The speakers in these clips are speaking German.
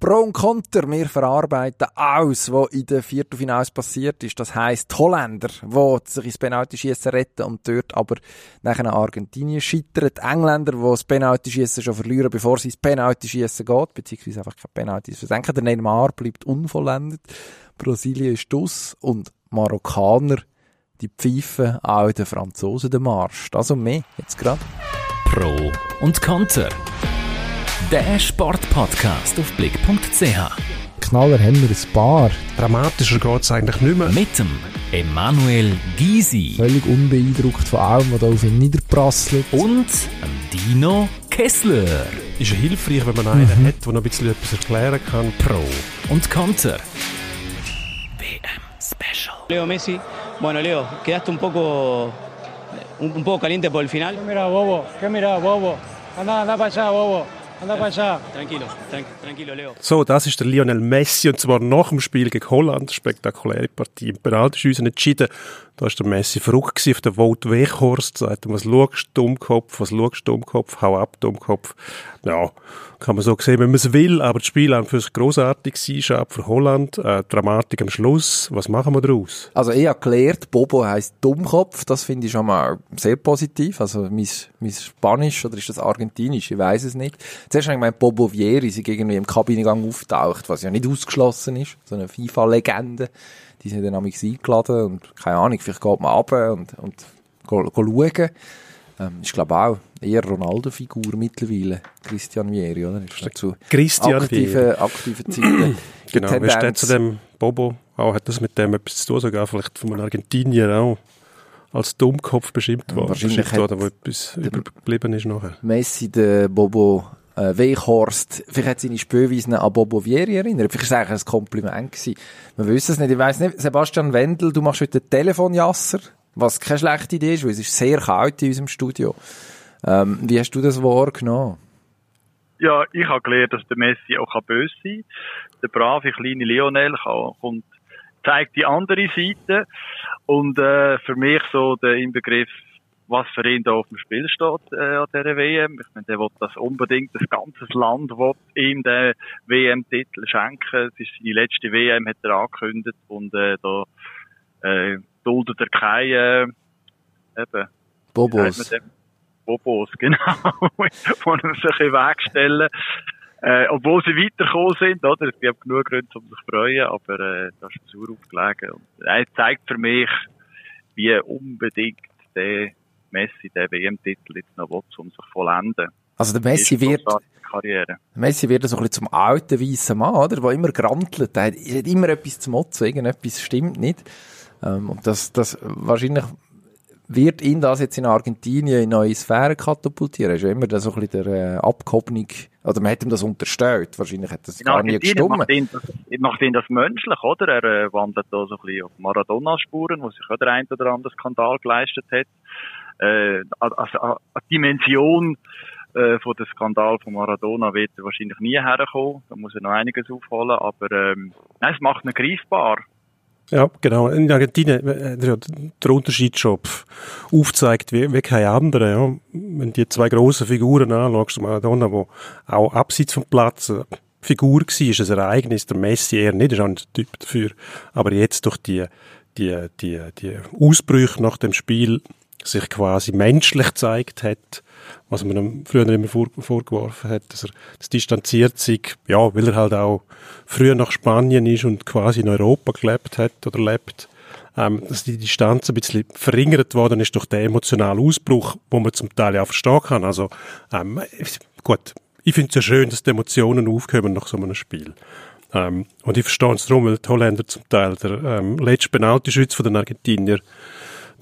Pro und Konter, wir verarbeiten alles, was in den Viertelfinals passiert ist. Das heisst, die Holländer, die sich ins Penaltyschießen retten und dort aber nachher Argentinien scheitern. Die Engländer, die das Penaltyschießen schon verlieren, bevor sie ins Penaltyschießen geht, beziehungsweise einfach keine Penaltys versenken. Der Neymar bleibt unvollendet. Brasilien ist aus und Marokkaner, die pfeifen auch den Franzosen den Marsch. Das und mehr, jetzt gerade. Pro und Konter. Der Sportpodcast auf blick.ch. Knaller haben wir ein paar. Dramatischer geht es eigentlich nicht mehr. Mit dem Emanuel Gysi Völlig unbeeindruckt von allem, was da auf ihn niederprasselt. und dem Dino Kessler. Ist ja hilfreich, wenn man einen hat, der noch ein bisschen etwas erklären kann. Pro und Konter. WM Special. Leo Messi, bueno Leo, quedaste un poco, un, un poco caliente por el final. ¿Qué mira, bobo? ¿Qué mira, bobo? Anda, anda para allá, bobo. So, das ist der Lionel Messi und zwar nach dem Spiel gegen Holland. Spektakuläre Partie. Im Penaltyschiessen entschieden. Da ist der Messi verrückt auf der Wout Weghorst. Sagt was schaust du, Dummkopf? Was schaust du, Dummkopf? Hau ab, Dummkopf. Ja, kann man so sehen, wenn man es will. Aber das Spiel an für sich grossartig gewesen. Schade für Holland. Äh, Dramatik am Schluss. Was machen wir daraus? Also ich habe gelernt, Bobo heisst Dummkopf, das finde ich schon mal sehr positiv. Also mein, mein Spanisch, oder ist das Argentinisch, ich weiß es nicht. Zuerst habe ich gemeint, Bobo Vieri sind irgendwie im Kabinengang auftaucht, was ja nicht ausgeschlossen ist. So eine FIFA-Legende. Die sind dann amigs eingeladen und keine Ahnung, vielleicht geht man runter und, und go, go schauen. Ähm, ist glaube auch eher Ronaldo-Figur mittlerweile, Christian Vieri, oder? Ist dazu Christian aktive, aktive Zeiten. Genau, wie steht Tendenz. zu dem Bobo? Auch hat das mit dem etwas zu tun, sogar vielleicht von einem Argentinier auch als Dummkopf beschimpft worden. wahrscheinlich beschimpft worden, wo etwas übergeblieben ist nachher. Messi, der Bobo äh, Weichhorst, vielleicht hat seine Spielweisen an Bobo Vieri erinnert. Vielleicht ist es eigentlich ein Kompliment gewesen. Wir wissen es nicht. Ich weiss nicht. Sebastian Wendel, du machst heute den Telefonjasser, was keine schlechte Idee ist, weil es ist sehr kalt in unserem Studio. Ähm, wie hast du das wahrgenommen? Ja, ich habe gelernt, dass der Messi auch böse sein kann. Der brave kleine Lionel kommt, zeigt die andere Seite. Und äh, für mich so der Inbegriff, was für ihn da auf dem Spiel steht äh, an dieser WM. Ich meine, der will das unbedingt, das ganze Land will ihm den WM-Titel schenken. Es ist seine letzte WM, hat er angekündigt. Und äh, da äh, duldet er keine äh, eben, Bobos. Bobos, genau, die ihm sich in den Weg stellen. Äh, obwohl sie weitergekommen sind, oder? Es gibt genug Gründe, um sich zu freuen, aber äh, das ist sauer aufgelegen. Und er zeigt für mich, wie unbedingt der Messi den WM-Titel jetzt noch will, um sich vollenden. Also der Messi wird, Karriere. Messi wird so ein bisschen zum alten weißen Mann, oder? Der immer grantelt. Der hat, er hat immer etwas zu motzen. Irgendetwas stimmt nicht. Ähm, und das, das, wahrscheinlich wird ihn das jetzt in Argentinien in neue Sphären katapultieren. Ist ja immer so ein bisschen der äh, abgehobene, oder man hat ihm das unterstellt. Wahrscheinlich hat das In gar nie Argentinien gestimmt. macht ihn, das, macht ihn das menschlich, oder? Er äh, wandert da so ein bisschen auf Maradona-Spuren, wo sich auch der ein oder andere Skandal geleistet hat. Äh, also, äh, die Dimension äh, von dem Skandal von Maradona wird wahrscheinlich nie herkommen. Da muss er noch einiges aufholen, aber ähm, nein, es macht ihn greifbar. Ja, genau. In Argentinien äh, der hat Unterschied schon pf, aufzeigt wie, wie kein anderer. Ja. Wenn die zwei grossen Figuren anschaust, Maradona, der auch abseits vom Platz eine Figur war, ist ein Ereignis, der Messi eher nicht, ist auch nicht der Typ dafür. Aber jetzt durch die, die, die, die Ausbrüche nach dem Spiel sich quasi menschlich gezeigt hat, was man ihm früher immer vor, vorgeworfen hat, dass er das distanziert sich, ja, weil er halt auch früher nach Spanien ist und quasi in Europa gelebt hat oder lebt, ähm, dass die Distanz ein bisschen verringert worden ist durch den emotionalen Ausbruch, wo man zum Teil ja verstehen kann. Also, ähm, gut, ich finde es ja schön, dass die Emotionen aufkommen nach so einem Spiel. Ähm, und ich verstehe es darum, weil die Holländer zum Teil der ähm, letzte Penaltyschütz von den Argentinier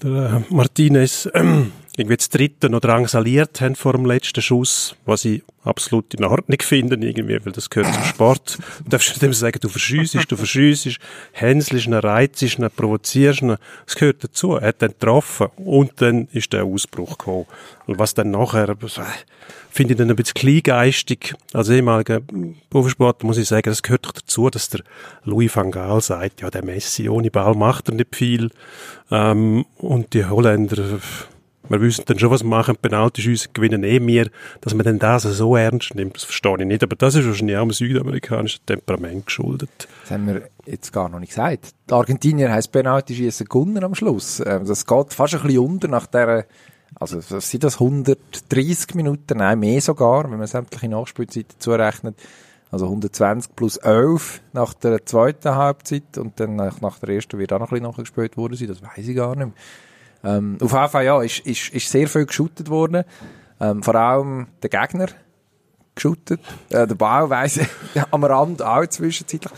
der äh, Martinez ähm, irgendwie das dritte noch drangsaliert haben vor dem letzten Schuss, was ich absolut in Ordnung finde, irgendwie, weil das gehört zum Sport. Du darfst nicht dem sagen, du verschüssest, du verschüssest, hänselst ihn, reizest ihn, provozierst ihn. Das gehört dazu. Er hat dann getroffen und dann ist der Ausbruch gekommen. Und was dann nachher, finde ich dann ein bisschen kleingeistig. Als ehemaliger Profisportler muss ich sagen, das gehört doch dazu, dass der Louis van Gaal sagt, ja, der Messi ohne Ball macht er nicht viel. Ähm, und die Holländer, Wir wissen dann schon, was wir machen, Penaltyschüsse gewinnen eh mehr, dass man dann das so ernst nimmt, das verstehe ich nicht. Aber das ist wahrscheinlich auch dem südamerikanischen Temperament geschuldet. Das haben wir jetzt gar noch nicht gesagt. Die Argentinier haben das Penaltyschießen gewonnen am Schluss. Ähm, Das geht fast ein bisschen unter nach der, also sind das, 130 Minuten? Nein, mehr sogar, wenn man sämtliche Nachspielzeiten zurechnet. Also 120 plus 11 nach der zweiten Halbzeit und dann nach, nach der ersten wird auch noch ein bisschen nachgespielt worden sein, das weiß ich gar nicht mehr. Ähm, auf jeden Fall, ja, ist, ist, ist sehr viel geschootet worden. Ähm, vor allem der Gegner geschootet. Äh, der Bau weiss am Rand auch zwischenzeitlich.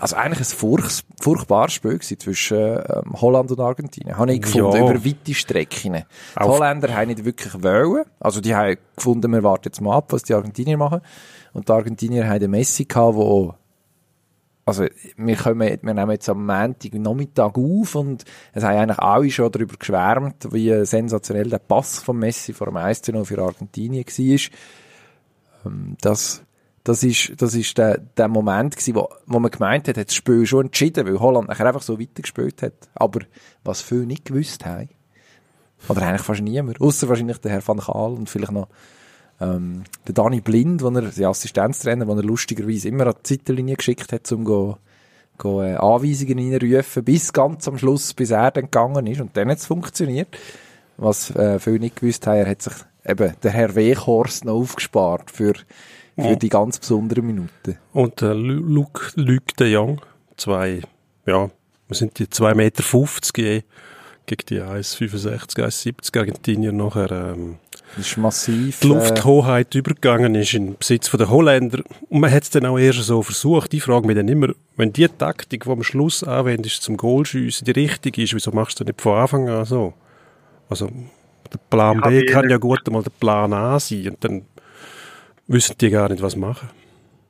Also eigentlich ein furch, furchtbares Spiel gewesen zwischen ähm, Holland und Argentinien. Habe ich gefunden, Ja. über weite Strecken. Die Auf- Holländer haben nicht wirklich wollen. Also die haben gefunden, wir warten jetzt mal ab, was die Argentinier machen. Und die Argentinier haben den Messi gehabt, wo also wir, kommen, wir nehmen jetzt am Montag Nachmittag auf und es haben eigentlich alle schon darüber geschwärmt, wie sensationell der Pass von Messi vor dem 1 0 für Argentinien war. Ähm, das, das ist, das ist der, der Moment gewesen, wo, wo man gemeint hat, hat das Spiel schon entschieden, weil Holland nachher einfach so weitergespielt hat. Aber was viele nicht gewusst haben, oder eigentlich fast niemand, außer wahrscheinlich der Herr Van Gaal und vielleicht noch ähm, der Dani Blind, wo er, der Assistenztrainer, den er lustigerweise immer an die Seitenlinie geschickt hat, um go, go, äh, Anweisungen reinrufen, bis ganz am Schluss, bis er dann gegangen ist. Und dann hat es funktioniert. Was äh, viele nicht gewusst haben, er hat sich eben der Herr Weghorst noch aufgespart für, für die ganz besonderen Minuten. Und äh, Lu- Luc, Luc de Jong, zwei, ja, wir sind die 2,50 Meter je, gegen die 1,65, 1,70 Argentinier nachher ähm, Das ist massiv. die äh, Lufthoheit übergegangen ist in den Besitz der Holländer. Und man hat es dann auch erst so versucht. Ich frage mich dann immer, wenn die Taktik, die am Schluss anwendest zum Goalschiessen, die richtige ist, wieso machst du das nicht von Anfang an so? Also, der Plan B kann ja gut einmal der Plan A sein und dann wissen die gar nicht, was machen.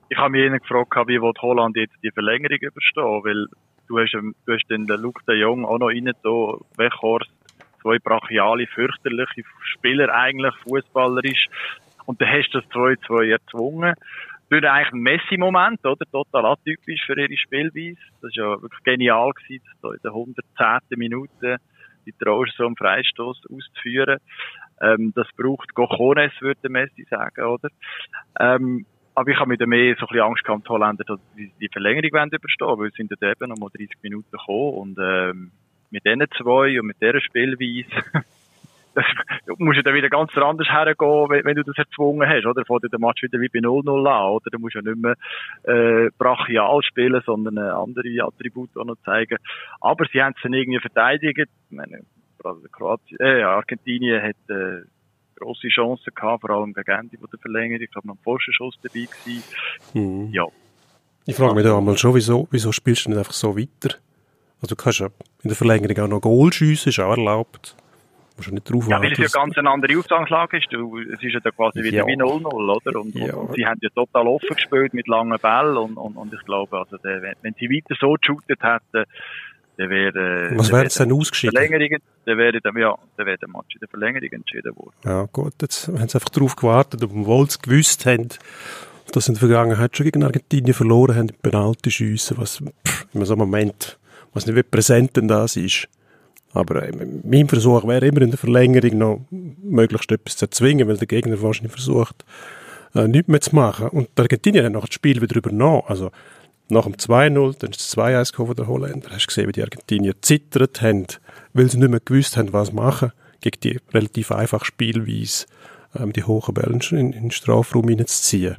ich habe mich gefragt, wie will Holland jetzt die Verlängerung überstehen, weil du hast, ähm, du hast den Luc de Jong auch noch rein, so Weghorst, zwei brachiale, fürchterliche Spieler eigentlich, fußballerisch, und dann hast du das 2-2 erzwungen. Durch eigentlich einen Messi-Moment, oder? Total atypisch für ihre Spielweise. Das war ja wirklich genial gewesen, das da in der 110. Minute die Trauer so einen Freistoß auszuführen. Ähm, das braucht Gochones, würde Messi sagen, oder? Ähm, aber ich habe mit dem mehr so ein bisschen Angst gehabt, die Holländer, dass sie die Verlängerung wollen überstehen, weil es sind dort eben noch mal 30 Minuten gekommen und ähm, mit diesen zwei und mit dieser Spielweise das, du musst ja dann wieder ganz anders hergehen, wenn, wenn du das erzwungen hast, oder? Fängt der Match wieder wie bei 0-0 an, oder? Du musst ja nicht mehr äh, brachial spielen, sondern äh, andere Attribute auch noch zeigen. Aber sie haben es dann irgendwie verteidigt. Ich meine, gerade Kroatien, äh, Argentinien hat äh, grosse Chancen gehabt, vor allem gegen Ende der Verlängerung. Ich glaube, noch ein Pfostenschuss dabei gewesen. Mhm. Ja. Ich frage mich da einmal schon, wieso, wieso spielst du nicht einfach so weiter? Also du kannst ja in der Verlängerung auch noch Goal schiessen, ist auch erlaubt. Ja nicht drauf Ja, weil es ja ganz eine andere Ausgangslage ist. Es ist ja dann quasi wieder Ja. wie 0-0, oder? Und, Ja. und, sie haben ja total offen gespielt mit langen Bällen und, und, und ich glaube, also der, wenn, wenn sie weiter so geshootet hätten, dann wäre... Was dann wäre es denn ausgeschieden? Verlängerung, dann wäre, ja, dann wäre der Match in der Verlängerung entschieden worden. Ja, gut, jetzt haben sie einfach darauf gewartet, obwohl sie gewusst haben, dass sie in der Vergangenheit schon gegen Argentinien verloren haben, im Penaltyschiessen, was pff, in so einem Moment, was nicht wie präsent denn das ist. Aber äh, mein Versuch wäre immer in der Verlängerung noch möglichst etwas zu erzwingen, weil der Gegner wahrscheinlich versucht, äh, nichts mehr zu machen. Und die Argentinier haben nach das Spiel wieder übernommen. Also nach dem 2-0, dann ist das 2-1 gekommen von der Holländer. Hast du gesehen, wie die Argentinier zittert haben, weil sie nicht mehr gewusst haben, was machen, gegen die relativ einfache Spielweise, ähm, die hohen Bälle in, in den Strafraum hineinzuziehen.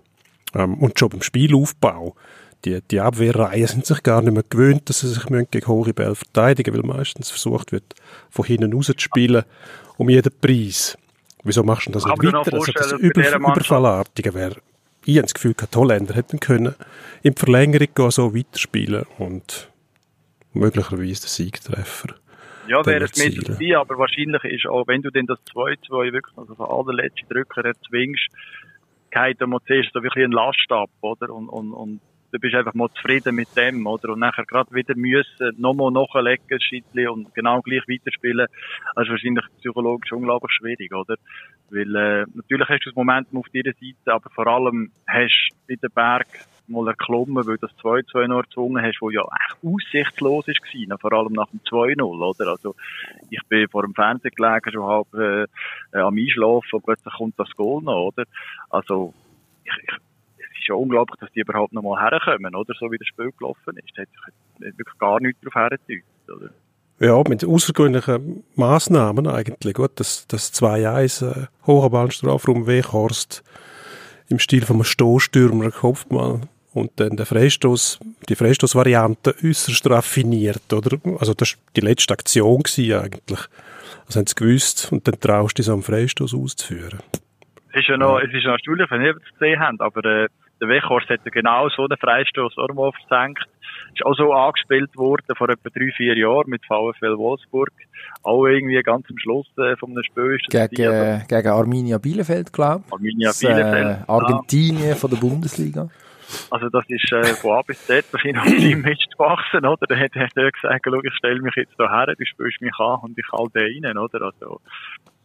Ähm, und schon beim Spielaufbau, die, die Abwehrreihen sind sich gar nicht mehr gewöhnt, dass sie sich gegen hohe Bälle verteidigen weil meistens versucht wird, von hinten raus zu spielen, um jeden Preis. Wieso machst du das nicht weiter? Also das vorstellen, dass bei Über dieser Mannschaft- Überfallartige wäre, ich habe das Gefühl, die Holländer hätten können in die Verlängerung so weiterspielen und möglicherweise den Siegtreffer. Ja, wäre es mit erzielen. dabei, aber wahrscheinlich ist auch, wenn du denn das 2-2 wirklich also von allerletzten Drücker erzwingst, geht dann mal zuerst so wirklich ein Last ab, oder? Und, und, und du bist einfach mal zufrieden mit dem, oder? Und nachher gerade wieder müssen, nochmal nachlegen, Scheitchen und genau gleich weiterspielen. Das ist wahrscheinlich psychologisch unglaublich schwierig, oder? Weil, äh, natürlich hast du das Momentum auf deiner Seite, aber vor allem hast du den Berg mal erklommen, weil das 2-2 noch erzwungen hast, wo ja echt aussichtslos ist gewesen, vor allem nach dem 2-0, oder? Also, ich bin vor dem Fernseher gelegen, schon halb, äh, am Einschlafen, und plötzlich kommt das Goal noch, oder? Also, ich, ich, ist ja unglaublich, dass die überhaupt noch mal herkommen, oder? So wie das Spiel gelaufen ist. Da hat sich wirklich gar nichts darauf hergedeutet, oder? Ja, mit außergewöhnlichen Massnahmen eigentlich. Gut, das, das 2-1 äh, Hochbahnstrafraum Weghorst im Stil von einem Stoßstürmer Kopfball und dann der Freistoß, die Freistoßvariante äußerst raffiniert, oder? Also das war die letzte Aktion eigentlich. Das haben sie gewusst und dann traust du dich so einen Freistoß auszuführen. Es ist ja noch, es ist noch erstaunlich, wenn ihr es gesehen habt, aber äh, der Weghorst hat ja genau so einen Freistoß auch mal versenkt. Ist auch so angespielt worden vor etwa drei, vier Jahren mit VfL Wolfsburg. Auch irgendwie ganz am Schluss äh, von einem Spiel ist das Gegen, gewesen, gegen Arminia Bielefeld, glaube ich. Arminia Das, Bielefeld. Äh, Argentinien von der Bundesliga. Also das ist äh, von A bis Z wahrscheinlich auf Team mitgewachsen, oder? Da hat, er gesagt, schau, ich stelle mich jetzt da her, du spielst mich an und ich halte rein, oder? Also,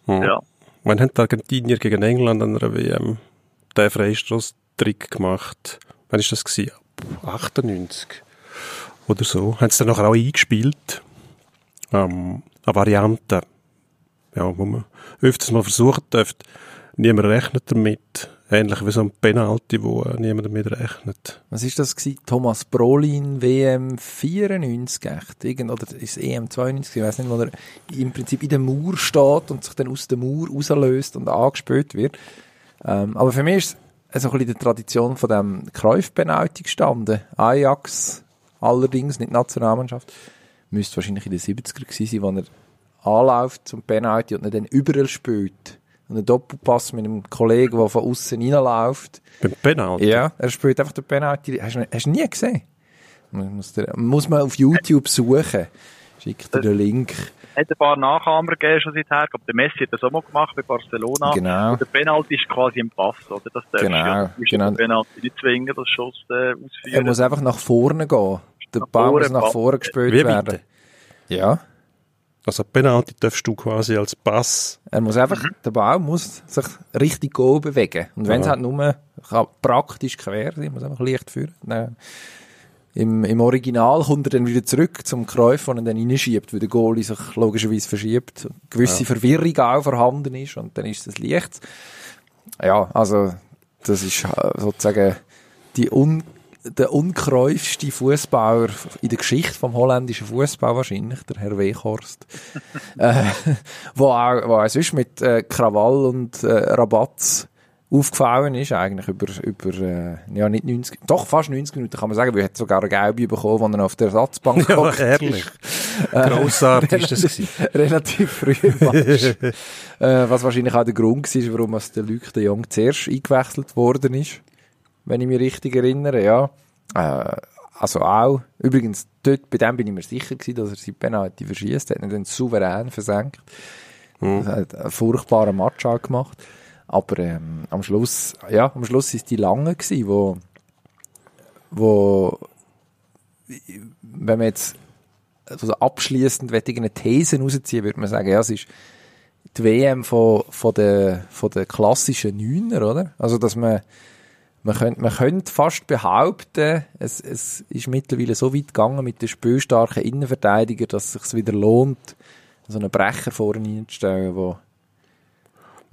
Hm. ja. Wann haben die Argentinier gegen England an einer WM den Freistoß-Trick gemacht? Wann ist das gewesen? 98 oder so. Haben sie dann nachher auch eingespielt. Ähm, eine Variante, ja, wo man öfters mal versucht dürft. Niemand rechnet damit. Ähnlich wie so ein Penalty, wo äh, niemand damit rechnet. Was ist das gewesen? Thomas Brolin, WM 94, echt? Irgend, oder ist EM 92? Ich weiß nicht, wo er im Prinzip in der Mauer steht und sich dann aus der Mauer rauslöst und angespült wird. Ähm, aber für mich ist es so ein bisschen die Tradition von dem Cruyff-Penalty gestanden. Ajax, allerdings, nicht Nationalmannschaft. Müsste wahrscheinlich in den 70er gewesen sein, wo er anläuft zum Penalty und dann überall spielt. Und einen Doppelpass mit einem Kollegen, der von außen reinläuft. Beim Penalty. Ja, er spielt einfach den Penalty. Hast du, hast du nie gesehen? Muss, der, muss man auf YouTube suchen. Schickt dir den Link. Es hat ein paar Nachahmer gegeben schon seither. Ich glaube, der Messi hat das auch mal gemacht bei Barcelona. Genau. Und der Penalty ist quasi im Pass, oder? Das darfst Genau, du ja. Du genau. den Penalty nicht zwingen, das Schuss äh, ausführen. Er muss einfach nach vorne gehen. Der Nach Ball muss nach vorne gespielt Wie werden. bitte? Ja. Also Penalty darfst du quasi als Pass. Er muss einfach, der Ball muss sich richtig go bewegen. Und wenn es Ja. halt nur praktisch quer sein, muss einfach leicht führen. Dann, im, Im Original kommt er dann wieder zurück zum Kräuf, und er dann reinschiebt, weil der Goalie sich logischerweise verschiebt. Gewisse Verwirrung auch vorhanden ist und dann ist das Licht. Ja, also das ist äh, sozusagen die un, der unkräufste Fußballer in der Geschichte vom holländischen Fußball wahrscheinlich, der Herr Weghorst. äh, wo auch, wo auch sonst mit äh, Krawall und äh, Rabatz aufgefallen ist, eigentlich über, über äh, ja nicht 90, doch fast 90 Minuten kann man sagen, weil er hat sogar eine Gelbe bekommen, als er auf der Ersatzbank Ja, herrlich. Grossartig ist das gewesen. Relativ früh im Match. äh, was wahrscheinlich auch der Grund war, warum es der Luc de Jong zuerst eingewechselt worden ist. Wenn ich mich richtig erinnere, ja. Äh, also auch, übrigens, dort, bei dem bin ich mir sicher gewesen, dass er seine Penalty verschießt, hat ihn dann souverän versenkt. Er hat einen furchtbaren Match auch gemacht. Aber ähm, am Schluss, ja, am Schluss ist die lange gewesen, wo, wo, wenn man jetzt also abschließend eine These rausziehen, würde man sagen, ja, es ist die WM von, von der, von der klassischen Neuner, oder? Also, dass man, man könnte, man könnte fast behaupten, es, es ist mittlerweile so weit gegangen mit den spielstarken Innenverteidigern, dass es sich wieder lohnt, so einen Brecher vorne hinzustellen, wo,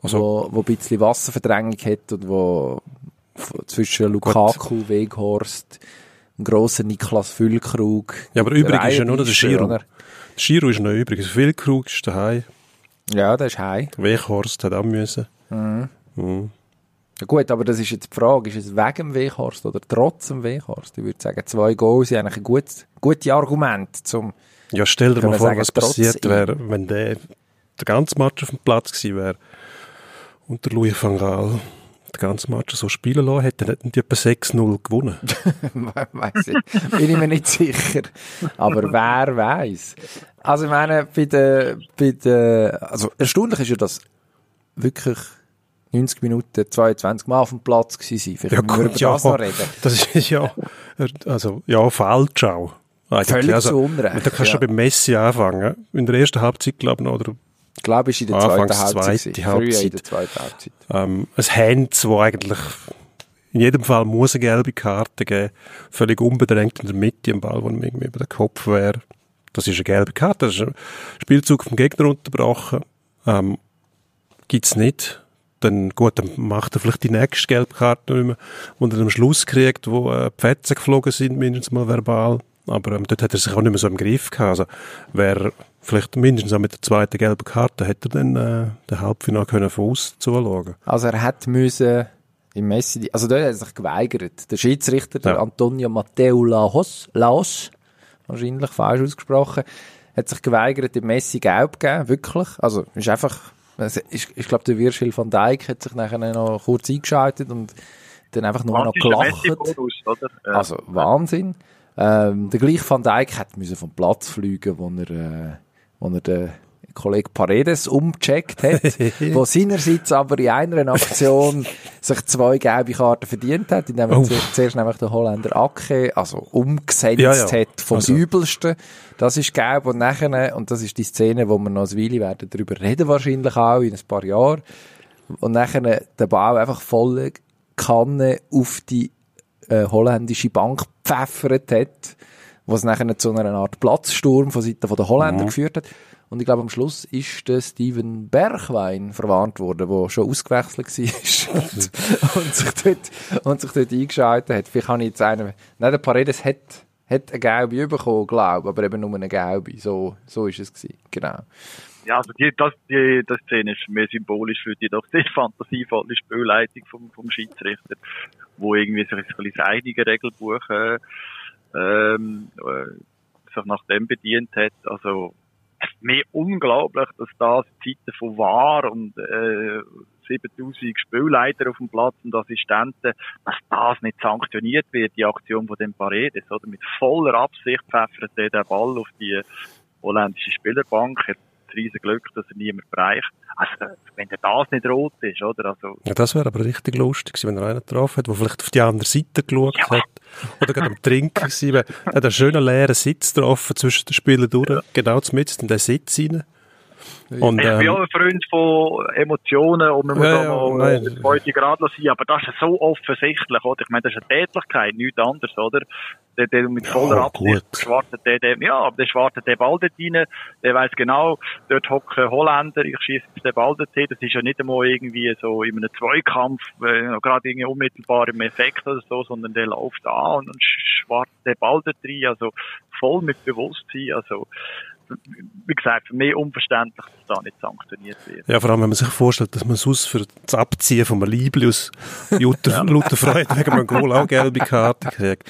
Also- wo, wo ein bisschen Wasserverdrängung hat und wo zwischen Lukaku, Weghorst, einem grossen Niklas Füllkrug. Ja, aber übrig ist ja nur der Giro. Der Giro ist noch übrig. Also Wilkrug ist daheim. Ja, der ist heim. Weghorst hat auch müssen. Mhm. Ja gut, aber das ist jetzt die Frage, ist es wegen dem Weghorst oder trotz dem Weghorst? Ich würde sagen, zwei Goals sind eigentlich ein gutes, gute Argument zum, Ja, stell dir mal vor, sagen, was passiert wäre, wenn der der ganze Match auf dem Platz gewesen wäre und der Louis van Gaal den ganzen Match so spielen lassen hätte, hätten die etwa 6-0 gewonnen. weiss ich, bin ich mir nicht sicher. Aber wer weiß? Also ich meine, bei der, bei der, also erstaunlich ist ja, dass wirklich 90 Minuten 22 Mal auf dem Platz gewesen sind. Ja, über gut, ja. das noch reden. Das ist ja, also, ja, falsch auch. Eigentlich. Völlig also, zu Unrecht, Da kannst du ja. schon beim Messi anfangen. In der ersten Halbzeit, glaube ich, noch, oder Ich glaube, es ist in der Anfangs zweiten Halbzeit. zweite. Früher in Halbzeit. der zweiten Halbzeit. ähm, ein Hands, wo eigentlich in jedem Fall muss eine gelbe Karte geben, völlig unbedrängt in der Mitte, am Ball, wo ihm irgendwie über den Kopf wäre. Das ist eine gelbe Karte, das ist ein Spielzug vom Gegner unterbrochen. Ähm, gibt's nicht. Dann, gut, dann macht er vielleicht die nächste gelbe Karte nicht mehr, wo er am Schluss kriegt, wo äh, Fetzen geflogen sind, mindestens mal verbal. Aber ähm, dort hat er sich auch nicht mehr so im Griff gehabt. Also, wer vielleicht mindestens auch mit der zweiten gelben Karte hätte er dann äh, den Halbfinale können von uns zuschauen. Also er hätte müssen im Messi, also dort hat er sich geweigert. Der Schiedsrichter, der Ja. Antonio Matteo Laos, Laos, wahrscheinlich falsch ausgesprochen, hat sich geweigert, dem Messi gelb zu geben, wirklich. Also ist einfach, es ist, ich glaube, der Virgil van Dijk hat sich nachher noch kurz eingeschaltet und dann einfach nur noch gelacht. Ja. Also Wahnsinn. Ähm, der gleiche Van Dijk hat müssen vom Platz fliegen, wo er, äh, wo er den Kollege Paredes umgecheckt hat, wo seinerseits aber in einer Aktion sich zwei gelbe Karten verdient hat, indem er Oh. zu- zuerst nämlich den Holländer Acke, also umgesetzt Ja, ja. hat vom Also- Übelsten. Das ist gelb und nachher, und das ist die Szene, wo wir noch eine Weile werden darüber reden wahrscheinlich auch, in ein paar Jahren. Und nachher den Ball einfach volle Kanne auf die äh, holländische Bank gepfeffert hat, was nachher zu einer Art Platzsturm von Seiten der Holländer geführt hat. Und ich glaube, am Schluss ist der Steven Bergwein verwarnt worden, der schon ausgewechselt war und, und, sich dort, und sich dort eingeschaltet hat. Vielleicht habe ich jetzt einen, nein, der Paredes hat, hat eine gelbe bekommen, glaube ich, aber eben nur eine gelbe. So, so ist es gewesen. Genau. Ja, also die, das, die, das Szene ist mehr symbolisch für die doch sehr fantasievolle Spielleitung vom, vom Schiedsrichter, wo irgendwie sich ein bisschen das eigene Regelbuch äh, ähm, äh, sich nach dem bedient hat. Also es ist mir unglaublich, dass das Zeiten von War und äh, 7000 Spielleiter auf dem Platz und Assistenten, dass das nicht sanktioniert wird, die Aktion von dem Paredes, oder? Mit voller Absicht pfeffert er den Ball auf die holländische Spielerbank, das riesen Glück, dass er niemand bereicht. Also, wenn der das nicht rot ist, oder? Also, Ja, das wäre aber richtig lustig gewesen, wenn er einen getroffen hat, der vielleicht auf die andere Seite geschaut hat. Oder gerade am Trinken gewesen. Er hat einen schönen leeren Sitz getroffen zwischen den Spielern durch, genau mitten in den Sitz rein. Und, ich bin ähm, auch ein Freund von Emotionen und man muss Ja, auch ja, mal nein. äh, heute gerade sein, aber das ist so offensichtlich, oder? Ich meine, das ist eine Tätlichkeit, nichts anderes, oder? Der, der mit voller Ja, Absicht schwartet der, der, ja, aber der schwartet den Ball dort rein, der weiß genau, dort hocken Holländer, ich schieße jetzt den Ball dort hin, das ist ja nicht einmal irgendwie so in einem Zweikampf, äh, gerade irgendwie unmittelbar im Effekt oder so, sondern der läuft an und, und schwartet den Ball dort rein, also voll mit Bewusstsein, also, wie gesagt, für mich unverständlich, dass da nicht sanktioniert wird. Ja, vor allem, wenn man sich vorstellt, dass man sonst für das Abziehen von einem Liebli aus lauter, lauter Freude wegen einem Goal auch gelbe Karte kriegt,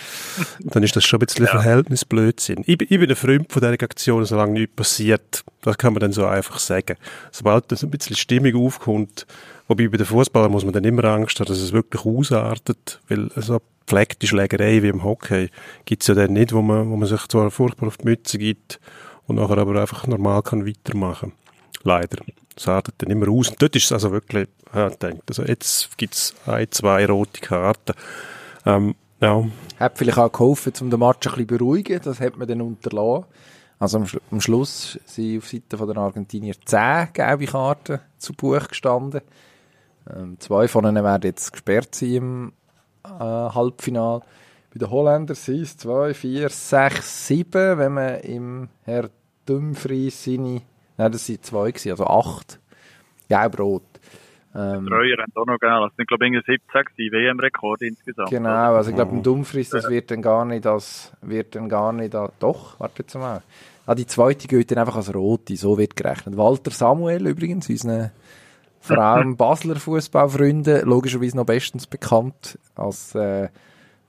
dann ist das schon ein bisschen Verhältnisblödsinn. Ich, bin- ich bin ein Freund von dieser Aktion, solange nichts passiert. Das kann man dann so einfach sagen. Sobald dann so ein bisschen Stimmung aufkommt, wobei bei den Fußballern muss man dann immer Angst haben, dass es wirklich ausartet, weil so gepflegte Schlägerei wie im Hockey gibt's ja dann nicht, wo man, wo man sich zwar furchtbar auf die Mütze gibt und nachher aber einfach normal kann weitermachen. Leider. Das artet dann immer aus. Und dort ist es also wirklich, ich denke, also jetzt gibt's ein, zwei rote Karten. Ähm, ja, Hat vielleicht auch geholfen, um den Match ein bisschen beruhigen. Das hat man dann unterlassen. Also am, Schlu am Schluss sind auf Seite von den Argentinier zehn gelbe Karten zu Buch gestanden. Ähm, zwei von ihnen werden jetzt gesperrt sein im äh, Halbfinal. Bei den Holländern sind es zwei, vier, sechs, sieben, wenn man im Herr Dumfries seine, nein, das sind zwei gewesen, also acht. Gelb-rot. Ähm, Treuer haben auch noch gegeben. Das sind, glaube ich, irgendwie 17 gewesen, WM-Rekord insgesamt. Genau, also ich glaube, im Dumfries, das wird dann gar nicht als, wird dann gar nicht als, doch, warte jetzt mal. Ah, die zweite gilt dann einfach als rote, so wird gerechnet. Walter Samuel übrigens, unseren vor allem Basler Fußballfreunden, logischerweise noch bestens bekannt als, äh,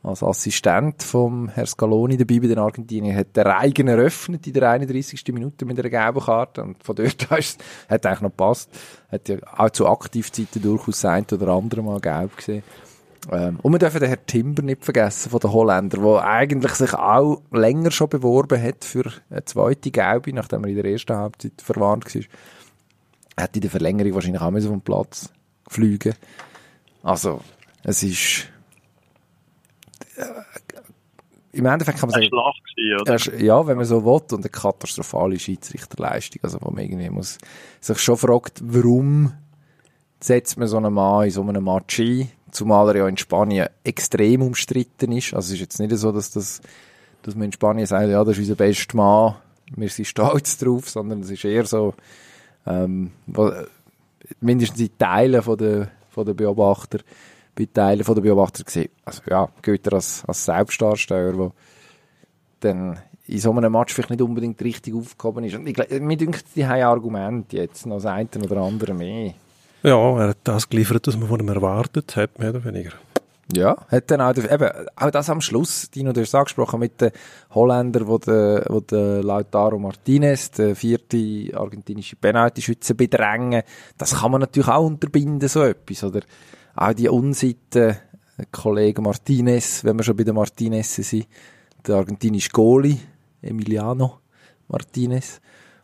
als Assistent vom Herr Scaloni dabei bei den Argentiniern, hat den Reigen eröffnet in der 31. Minute mit einer gelben Karte und von dort aus hat eigentlich noch gepasst. Hat ja auch zu Aktivzeiten durchaus das ein oder andere Mal gelb gesehen. Ähm, und wir dürfen den Herrn Timber nicht vergessen von den Holländern, der eigentlich sich auch länger schon beworben hat für eine zweite Gelbe, nachdem er in der ersten Halbzeit verwarnt war. Hat in der Verlängerung wahrscheinlich auch müssen vom Platz fliegen. Also, es ist im Endeffekt kann man sagen, war Schlacht ist- ja, wenn man so will, und eine katastrophale Schiedsrichterleistung. Also, wo man irgendwie muss, sich schon fragt, warum setzt man so einen Mann in so einem Match ein, zumal er ja in Spanien extrem umstritten ist. Also es ist jetzt nicht so, dass das, dass man in Spanien sagt, ja, das ist unser bester Mann, wir sind stolz drauf, sondern es ist eher so, ähm, mindestens in Teilen von der, von der Beobachter, bei Teilen der Beobachter gesehen, also ja, gilt er als, als Selbstdarsteller, der dann in so einem Match vielleicht nicht unbedingt richtig aufgehoben ist. Und ich, mir denkt, die haben Argumente jetzt, noch das eine oder andere mehr. Ja, er hat das geliefert, was man von ihm erwartet hat, mehr oder weniger. Ja, hat dann auch, eben, auch das am Schluss, Dino, du hast es angesprochen, mit den Holländer, wo der, wo der Lautaro Martinez, der vierte argentinische Penalty-Schütze bedrängen. Das kann man natürlich auch unterbinden, so etwas, oder? Auch die Unseite, Kollege Martinez, wenn wir schon bei den Martinez sind, der argentinische Goalie, Emiliano Martinez,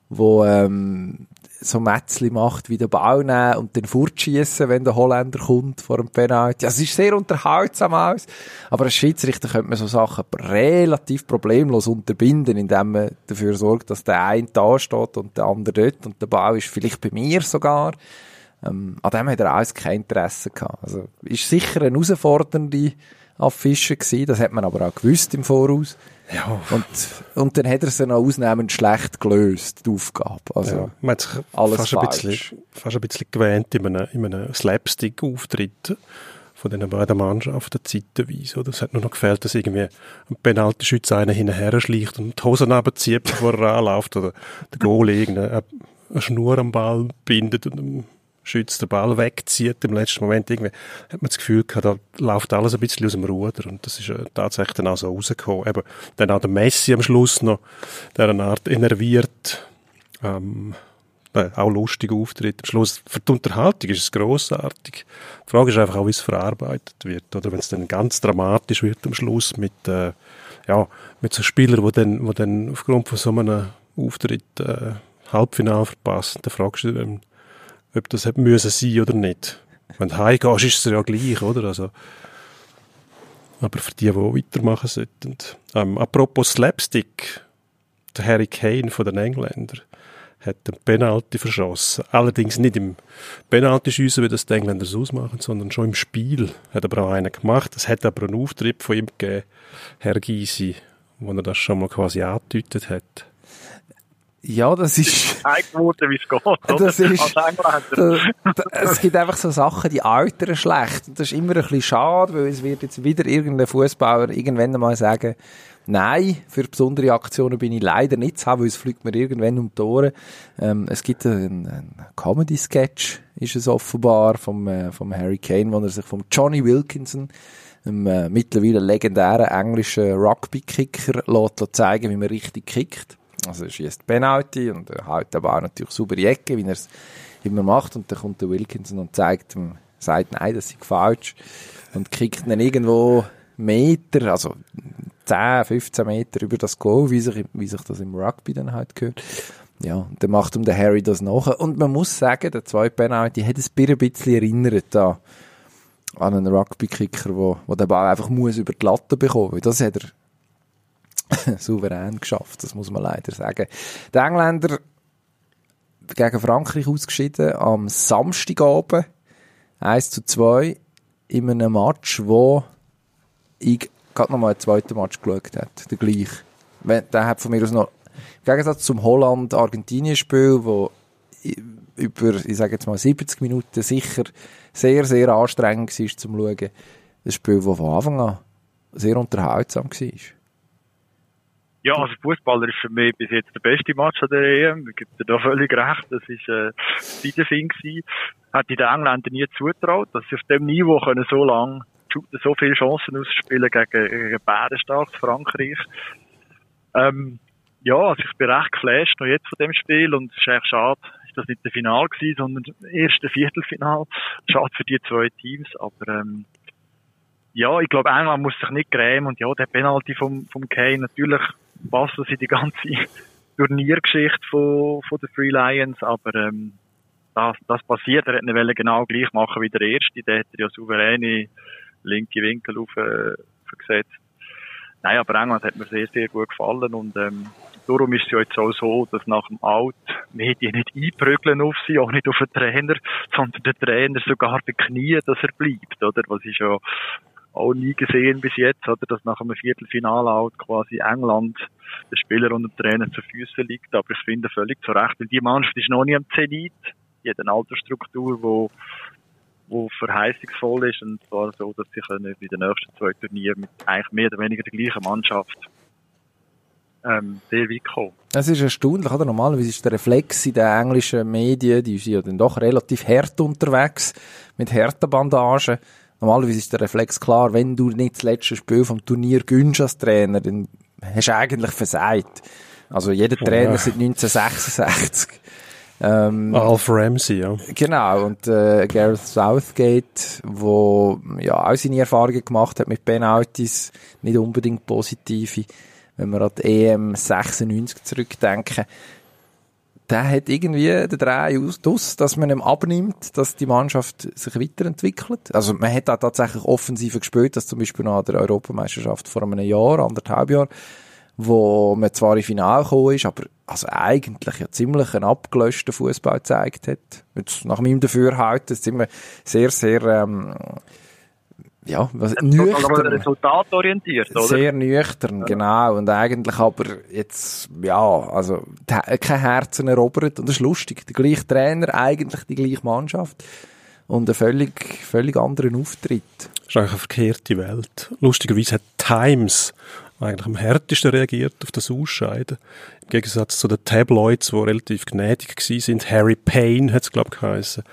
wo ähm, so Mätzli macht, wie den Ball nehmen und den fortschießen, wenn der Holländer kommt vor dem Penalty. Also, es ist sehr unterhaltsam aus. Aber als Schiedsrichter könnte man so Sachen relativ problemlos unterbinden, indem man dafür sorgt, dass der eine da steht und der andere dort und der Ball ist vielleicht bei mir sogar. Ähm, an dem hat er alles kein Interesse gehabt. Also, ist sicher eine herausfordernde Affische gewesen. Das hat man aber auch gewusst im Voraus. Ja. Und, und dann hat er sie noch ausnehmend schlecht gelöst, die Aufgabe. Also, ja, man hat sich alles fast ein, bisschen, fast ein bisschen gewähnt in einem, in einem Slapstick-Auftritt von diesen beiden Mannschaften zeitweise. Oder? Es hat nur noch gefehlt, dass irgendwie ein Penaltyschütze einen hinterher schleicht und die Hosen runterzieht, bevor er anläuft. Oder der Goalie irgendeine eine Schnur am Ball bindet und Schütz den Ball wegzieht im letzten Moment. Irgendwie hat man das Gefühl gehabt, da läuft alles ein bisschen aus dem Ruder und das ist äh, tatsächlich dann auch so rausgekommen. Eben, dann auch der Messi am Schluss noch, der eine Art enerviert, ähm, äh, auch lustig Auftritt. Am Schluss, für die Unterhaltung ist es grossartig. Die Frage ist einfach auch, wie es verarbeitet wird, oder wenn es dann ganz dramatisch wird am Schluss mit, äh, ja, mit so Spielern, die dann, dann aufgrund von so einem Auftritt äh, Halbfinale verpassen, dann fragst du dann, ob das hätte müssen sein oder nicht. Wenn du heimgehst, ist es ja gleich, oder? Also, aber für die, die weitermachen sollten. Ähm, apropos Slapstick, der Harry Kane von den Engländern hat den Penalty verschossen. Allerdings nicht im Penalty-Schiessen, wie das die Engländer ausmachen, sondern schon im Spiel hat er auch einen gemacht. Es hat aber einen Auftritt von ihm gegeben, Herr Gysi, wo er das schon mal quasi angedeutet hat. Ja, das ist. Geworden, wie es geht. Das ist, es gibt einfach so Sachen, die altern schlecht. Und das ist immer ein bisschen schade, weil es wird jetzt wieder irgendein Fußballer irgendwann einmal sagen, nein, für besondere Aktionen bin ich leider nicht zu haben, weil es fliegt mir irgendwann um die Ohren. Ähm, es gibt einen, einen Comedy-Sketch, ist es offenbar, vom, äh, vom Harry Kane, wo er sich vom Johnny Wilkinson einem äh, mittlerweile legendären englischen Rugby-Kicker lässt zeigen, wie man richtig kickt. Also er schießt Penalty und er haut aber auch natürlich saubere Ecke, wie er es immer macht. Und dann kommt der Wilkinson und zeigt ihm, sagt, nein, das ist falsch. Und kickt ihn irgendwo Meter, also 10, 15 Meter über das Goal, wie sich, wie sich das im Rugby dann halt gehört. Ja, und dann macht ihm der Harry das nach. Und man muss sagen, der zweite Penalty hat es ein bisschen erinnert da an einen Rugby-Kicker, wo, wo der Ball einfach muss über die Latte bekommen. Das hat er souverän geschafft, das muss man leider sagen. Die Engländer gegen Frankreich ausgeschieden am Samstagabend 1 zu 2 in einem Match, wo ich gerade noch mal einen zweiten Match geschaut habe, der gleich. Der hat von mir aus noch, im Gegensatz zum Holland-Argentinien-Spiel, wo über, ich sage jetzt mal 70 Minuten sicher sehr, sehr anstrengend war zum Schauen, das Spiel, das von Anfang an sehr unterhaltsam war. Ja, also Fußballer ist für mich bis jetzt der beste Match an der EM. Ich gebe dir da völlig recht. Das ist äh, Wiedersinn gewesen. Hätte den Engländern nie zutraut, dass sie auf dem Niveau können so lang so viele Chancen ausspielen gegen, gegen bärenstarkes Frankreich. Ähm, ja, also ich bin recht geflasht noch jetzt von dem Spiel und es ist eigentlich schade, ist das nicht der Final gewesen, sondern das erste Viertelfinal. Schade für die zwei Teams, aber ähm, ja, ich glaube, England muss sich nicht grämen und ja, der Penalty vom, vom Kane, natürlich passt das in die ganze Turniergeschichte von, von den Free Lions, aber ähm, das, das passiert, er hätte ihn genau gleich machen wie der Erste, der hätte ja souveräne linke Winkel auf, äh, gesetzt. Nein, aber England hat mir sehr, sehr gut gefallen und ähm, darum ist es ja jetzt auch so, dass nach dem Out Medien nicht einprügeln auf sie, auch nicht auf den Trainer, sondern der Trainer sogar bekniet, dass er bleibt, oder? Was ist ja auch nie gesehen bis jetzt, oder? Dass nach einem Viertelfinale halt quasi England der Spieler und der Trainer zu Füßen liegt. Aber ich finde völlig zu Recht, weil die Mannschaft ist noch nie am Zenit. Die hat eine Altersstruktur, wo wo verheißungsvoll ist und zwar so, dass sie können bei den nächsten zwei Turnieren mit eigentlich mehr oder weniger der gleichen Mannschaft ähm, sehr weit kommen. Es ist erstaunlich, oder? Normalerweise ist der Reflex in den englischen Medien, die sind ja dann doch relativ hart unterwegs, mit harten Bandagen. Normalerweise ist der Reflex klar, wenn du nicht das letzte Spiel vom Turnier gönnst als Trainer, dann hast du eigentlich versagt. Also jeder Trainer ja. seit 1966 ähm, Alf Ramsey, ja. Genau, und äh, Gareth Southgate, wo ja auch seine Erfahrungen gemacht hat mit Penalties, nicht unbedingt positive, wenn wir an die EM 96 zurückdenken, der hat irgendwie den Dreh aus, dass man ihm abnimmt, dass die Mannschaft sich weiterentwickelt. Also man hat auch tatsächlich offensiver gespielt, dass zum Beispiel nach der Europameisterschaft vor einem Jahr, anderthalb Jahr, wo man zwar im Finale gekommen ist, aber also eigentlich ja ziemlich einen abgelöschten Fußball gezeigt hat. Jetzt nach meinem Dafürhalten sind wir sehr, sehr ähm, ja, was, nüchtern. Resultatorientiert, oder? Sehr nüchtern, genau. Und eigentlich aber jetzt, ja, also kein Herzen erobert. Und das ist lustig. Der gleiche Trainer, eigentlich die gleiche Mannschaft. Und ein völlig, völlig anderen Auftritt. Das ist eigentlich eine verkehrte Welt. Lustigerweise hat Times eigentlich am härtesten reagiert auf das Ausscheiden. Im Gegensatz zu den Tabloids, die relativ gnädig sind. Harry Payne hat es, glaube ich, geheißen.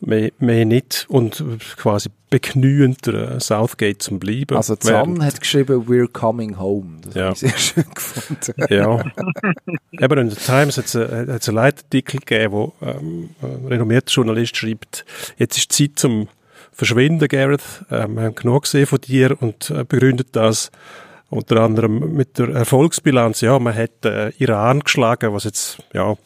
Mehr, mehr nicht. Und quasi beknüender Southgate zum Bleiben. Also Zahn hat geschrieben, we're coming home. Das ja. habe ich sehr schön gefunden. ja. Eben in der Times hat es einen Leitartikel gegeben, wo ähm, ein renommierter Journalist schreibt, jetzt ist Zeit zum Verschwinden, Gareth. Ähm, wir haben genug gesehen von dir und äh, begründet das unter anderem mit der Erfolgsbilanz, ja, man hat äh, Iran geschlagen, was jetzt, ja,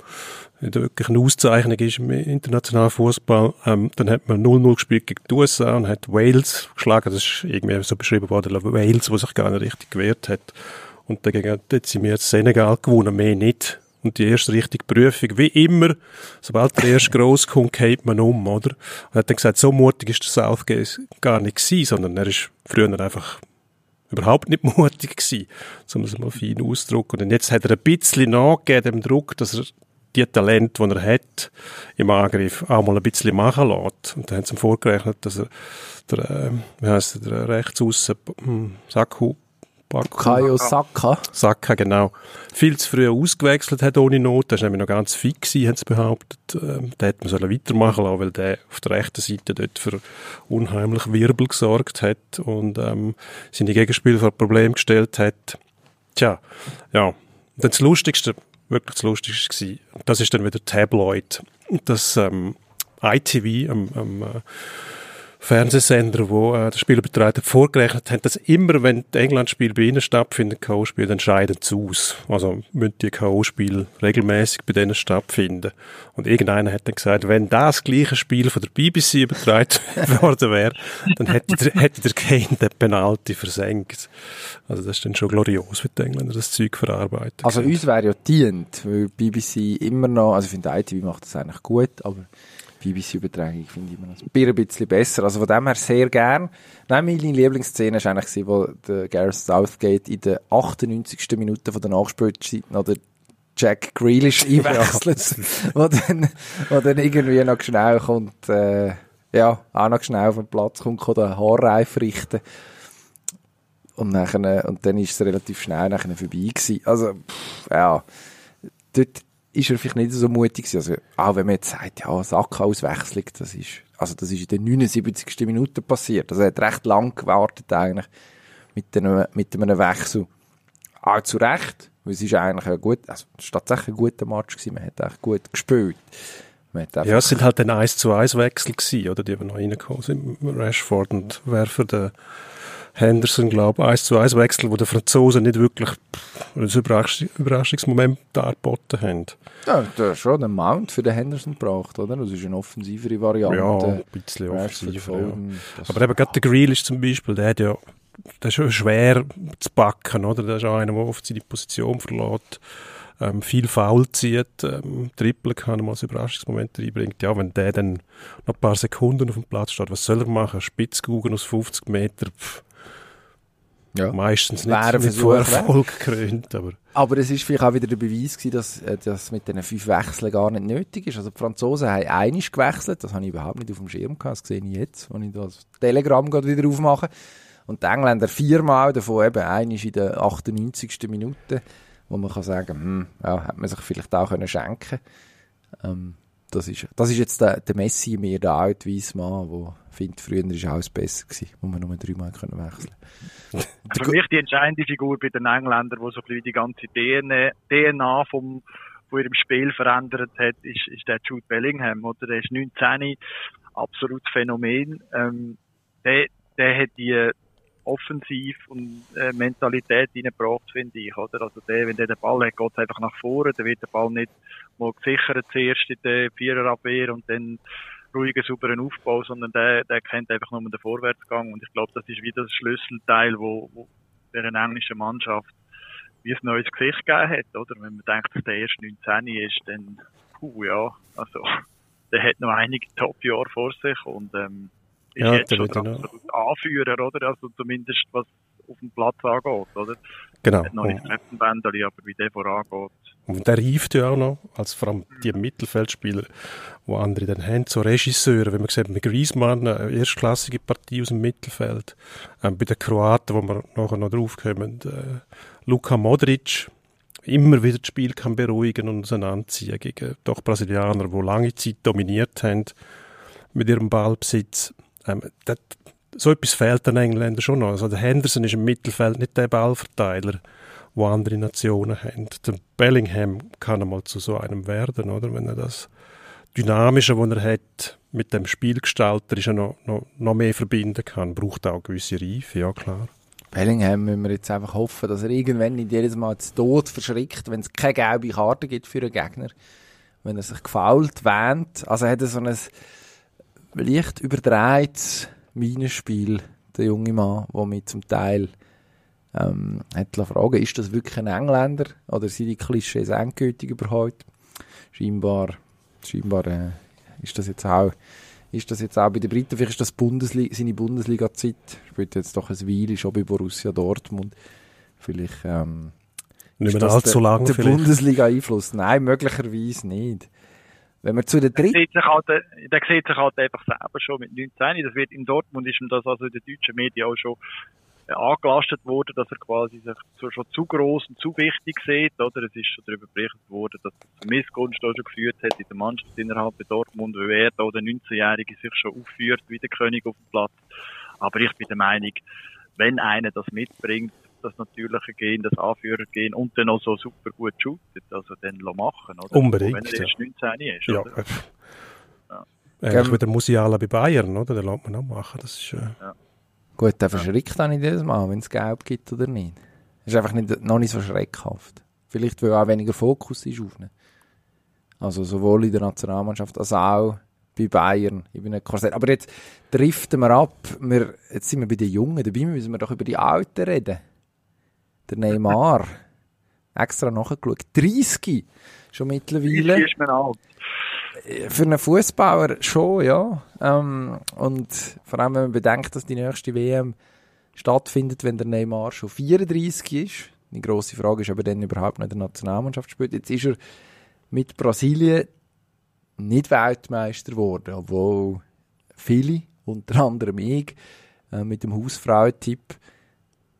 nicht wirklich eine Auszeichnung ist im internationalen Fußball. Ähm, dann hat man 0-0 gespielt gegen die USA und hat Wales geschlagen. Das ist irgendwie so beschrieben worden, Wales, wo sich gar nicht richtig gewehrt hat. Und dagegen hat sie mir jetzt Senegal gewonnen, mehr nicht. Und die erste richtige Prüfung, wie immer, sobald der erste gross kommt, geht man um, oder? Und hat dann gesagt, so mutig ist der Southgate gar nicht gewesen, sondern er ist früher einfach überhaupt nicht mutig gewesen, um es mal fein auszudrücken. Und jetzt hat er ein bisschen nachgegeben, dem Druck, dass er die Talente, die er hat, im Angriff auch mal ein bisschen machen lässt. Und dann haben sie ihm vorgerechnet, dass er der, äh, wie heisst der, der Rechtsaussen, hm, Saku, Kayo Saka. Saka, genau. Viel zu früh ausgewechselt hat ohne Not. Der war nämlich noch ganz fit gewesen, haben sie behauptet. Ähm, den hätte man weitermachen lassen weil der auf der rechten Seite dort für unheimlich Wirbel gesorgt hat und ähm, seine Gegenspieler vor Problem gestellt hat. Tja, ja. Und dann das Lustigste, wirklich das Lustigste war, das ist dann wieder Tabloid. Das ähm, ITV am, am äh, Fernsehsender, wo äh, der Spielbetreiber vorgerechnet hat, dass immer, wenn die England-Spiele bei ihnen stattfinden, K.O.-Spiele, dann scheiden sie aus. Also müssen die K.O.-Spiele regelmäßig bei denen stattfinden. Und irgendeiner hat dann gesagt, wenn das gleiche Spiel von der BBC übertragen worden wäre, dann hätte der, hätte der Kane den Penalty versenkt. Also das ist dann schon glorios, wie die Engländer das Zeug verarbeiten. Also uns wäre ja dient, weil BBC immer noch, also ich finde, ITV macht das eigentlich gut, aber BBC-Übertragung finde ich immer noch ein bisschen besser. Also von dem her sehr gern. Nein, meine Lieblingsszene war eigentlich, wo der Gareth Southgate in der 98. Minute von der Nachspielzeit noch der Jack Grealish einwechselt, wo, dann, wo dann irgendwie noch schnell kommt, äh, ja, auch noch schnell auf den Platz kommt, kann den Haarreif richten. Und, nachher, und dann ist es relativ schnell nachher vorbei gewesen. Also, pff, ja, dort, ist er vielleicht nicht so mutig gewesen. Also, auch wenn man jetzt sagt, ja, Saka-Auswechslung, das ist, also das ist in der 79. Minute passiert. Also er hat recht lang gewartet eigentlich mit einem, mit einem Wechsel. Auch zu Recht, weil es ist eigentlich ein gut, also es ist tatsächlich ein guter Match gewesen. Man hat echt gut gespielt. Ja, es sind halt dann 1 zu 1 Wechsel gewesen, oder? Die, die noch reingekommen sind, Rashford und wer für den Henderson, glaube ich, 1 zu 1 Wechsel, wo die Franzosen nicht wirklich ein Überraschungsmoment dargeboten haben. Ja, du hast schon einen Mount für den Henderson gebraucht, oder? Das ist eine offensivere Variante. Ja, ein bisschen offensiver, ja. Aber eben gerade der Grealish zum Beispiel, der hat ja das ist schon schwer zu backen, oder? Das ist auch einer, der oft seine Position verlässt. ähm, viel faul zieht, ähm, Triple kann mal als Überraschungsmoment reinbringt. Ja, wenn der dann noch ein paar Sekunden auf dem Platz steht, was soll er machen? Spitzkugeln aus 50 Meter, pff, ja. meistens nicht, nicht von Erfolg gekrönt. Aber. aber es ist vielleicht auch wieder der Beweis gewesen, dass äh, das mit den fünf Wechseln gar nicht nötig ist. Also die Franzosen haben einig gewechselt, das habe ich überhaupt nicht auf dem Schirm gehabt, das sehe ich jetzt, wenn ich das Telegramm gerade wieder aufmache. Und die Engländer viermal, davon eben einisch in der 98. Minute, wo man kann sagen, hm, ja, hätte man sich vielleicht auch können schenken ähm, das ist, das ist jetzt der, der Messi mir, der alte weiße Mann, der findet, früher war alles besser gewesen, wo man nur dreimal können wechseln Für mich die entscheidende Figur bei den Engländern, die so ein bisschen die ganze DNA, DNA vom, von ihrem Spiel verändert hat, ist, ist der Jude Bellingham, oder? Der ist 19, absolutes Phänomen. Ähm, der, der hat die offensiv und äh, Mentalität reingebracht, finde ich, oder? Also der, wenn der den Ball hat, geht einfach nach vorne, dann wird der Ball nicht mal gesichert zuerst in der Viererabwehr und dann ruhigen, sauberen Aufbau, sondern der, der kennt einfach nur den Vorwärtsgang und ich glaube, das ist wieder das Schlüsselteil, wo, wo der englischen Mannschaft wie ein neues Gesicht gegeben hat, oder? Wenn man denkt, dass der erst 19 ist, dann, puh, ja, also, der hat noch einige Top-Jahre vor sich und, ähm, ist ja, jetzt schon der absolut Anführer, oder? Also zumindest was auf dem Platz angeht, oder? Genau. Hat noch nicht aber wie der vorangeht. Und der hilft ja auch noch, als vor allem die Mittelfeldspieler, wo andere dann haben, so Regisseure, wenn man sieht, mit Griezmann, eine erstklassige Partie aus dem Mittelfeld, ähm, bei den Kroaten, wo wir nachher noch draufkommen, äh, Luka Modric, immer wieder das Spiel kann beruhigen und auseinanderziehen gegen doch Brasilianer, die lange Zeit dominiert haben mit ihrem Ballbesitz. Ähm, das, so etwas fehlt den Engländern schon noch. Also der Henderson ist im Mittelfeld nicht der Ballverteiler, wo andere Nationen haben. Der Bellingham kann einmal zu so einem werden, oder? Wenn er das Dynamische, was er hat, mit dem Spielgestalter ist er noch, noch, noch mehr verbinden kann, braucht auch gewisse Reife, ja klar. Bellingham müssen wir jetzt einfach hoffen, dass er irgendwann nicht jedes Mal zu Tod verschrickt, wenn es keine gelbe Karte gibt für einen Gegner. Wenn er sich gefault wähnt. Also hat er so ein leicht überdrehtes Minenspiel, der junge Mann, der mich zum Teil ähm, hat fragen, ist das wirklich ein Engländer? Oder sind die Klischees endgültig überhaupt? Scheinbar, scheinbar äh, ist das jetzt auch ist das jetzt auch bei den Briten, vielleicht ist das Bundesliga, seine Bundesliga-Zeit, spielt jetzt doch ein Weile schon bei Borussia Dortmund, vielleicht ähm, nicht mehr allzu lange der Bundesliga-Einfluss, nein, möglicherweise nicht. Wenn wir zu der dritten... Der sieht sich halt, der sieht sich halt einfach selber schon mit 19. Das wird in Dortmund ist ihm das also in den deutschen Medien auch schon äh, angelastet worden, dass er quasi sich schon zu groß und zu wichtig sieht, oder? Es ist schon darüber berichtet worden, dass es zu Missgunst auch schon geführt hat in der Mannschaft innerhalb der Dortmund, weil er da, der 19-Jährige, sich schon aufführt wie der König auf dem Platz. Aber ich bin der Meinung, wenn einer das mitbringt, das natürliche Gehen, das Anführer gehen und dann auch so super gut shootet, also dann machen, oder? Unbedingt. Wenn er erst 19 ist, ja. oder? Ja. Eigentlich ähm, wie der Musiala bei Bayern, oder? Den lässt man auch machen. Das ist, äh... ja. Gut, der verschreckt auch nicht jedes Mal, wenn es Gelb gibt oder nicht. Ist einfach nicht, noch nicht so schreckhaft. Vielleicht, weil auch weniger Fokus ist auf ihn. Also sowohl in der Nationalmannschaft als auch bei Bayern. Ich bin ein Korsett. Aber jetzt driften wir ab. Wir, jetzt sind wir bei den Jungen. Dabei müssen wir doch über die Alten reden. Der Neymar. Extra nachgeschaut. 30 schon mittlerweile. 30 ist man alt. Für einen Fußbauer schon, ja. Ähm, und vor allem, wenn man bedenkt, dass die nächste WM stattfindet, wenn der Neymar schon 34 ist. Die grosse Frage ist, ob er dann überhaupt noch in der Nationalmannschaft spielt. Jetzt ist er mit Brasilien nicht Weltmeister geworden, obwohl viele, unter anderem ich, äh, mit dem Hausfrauentipp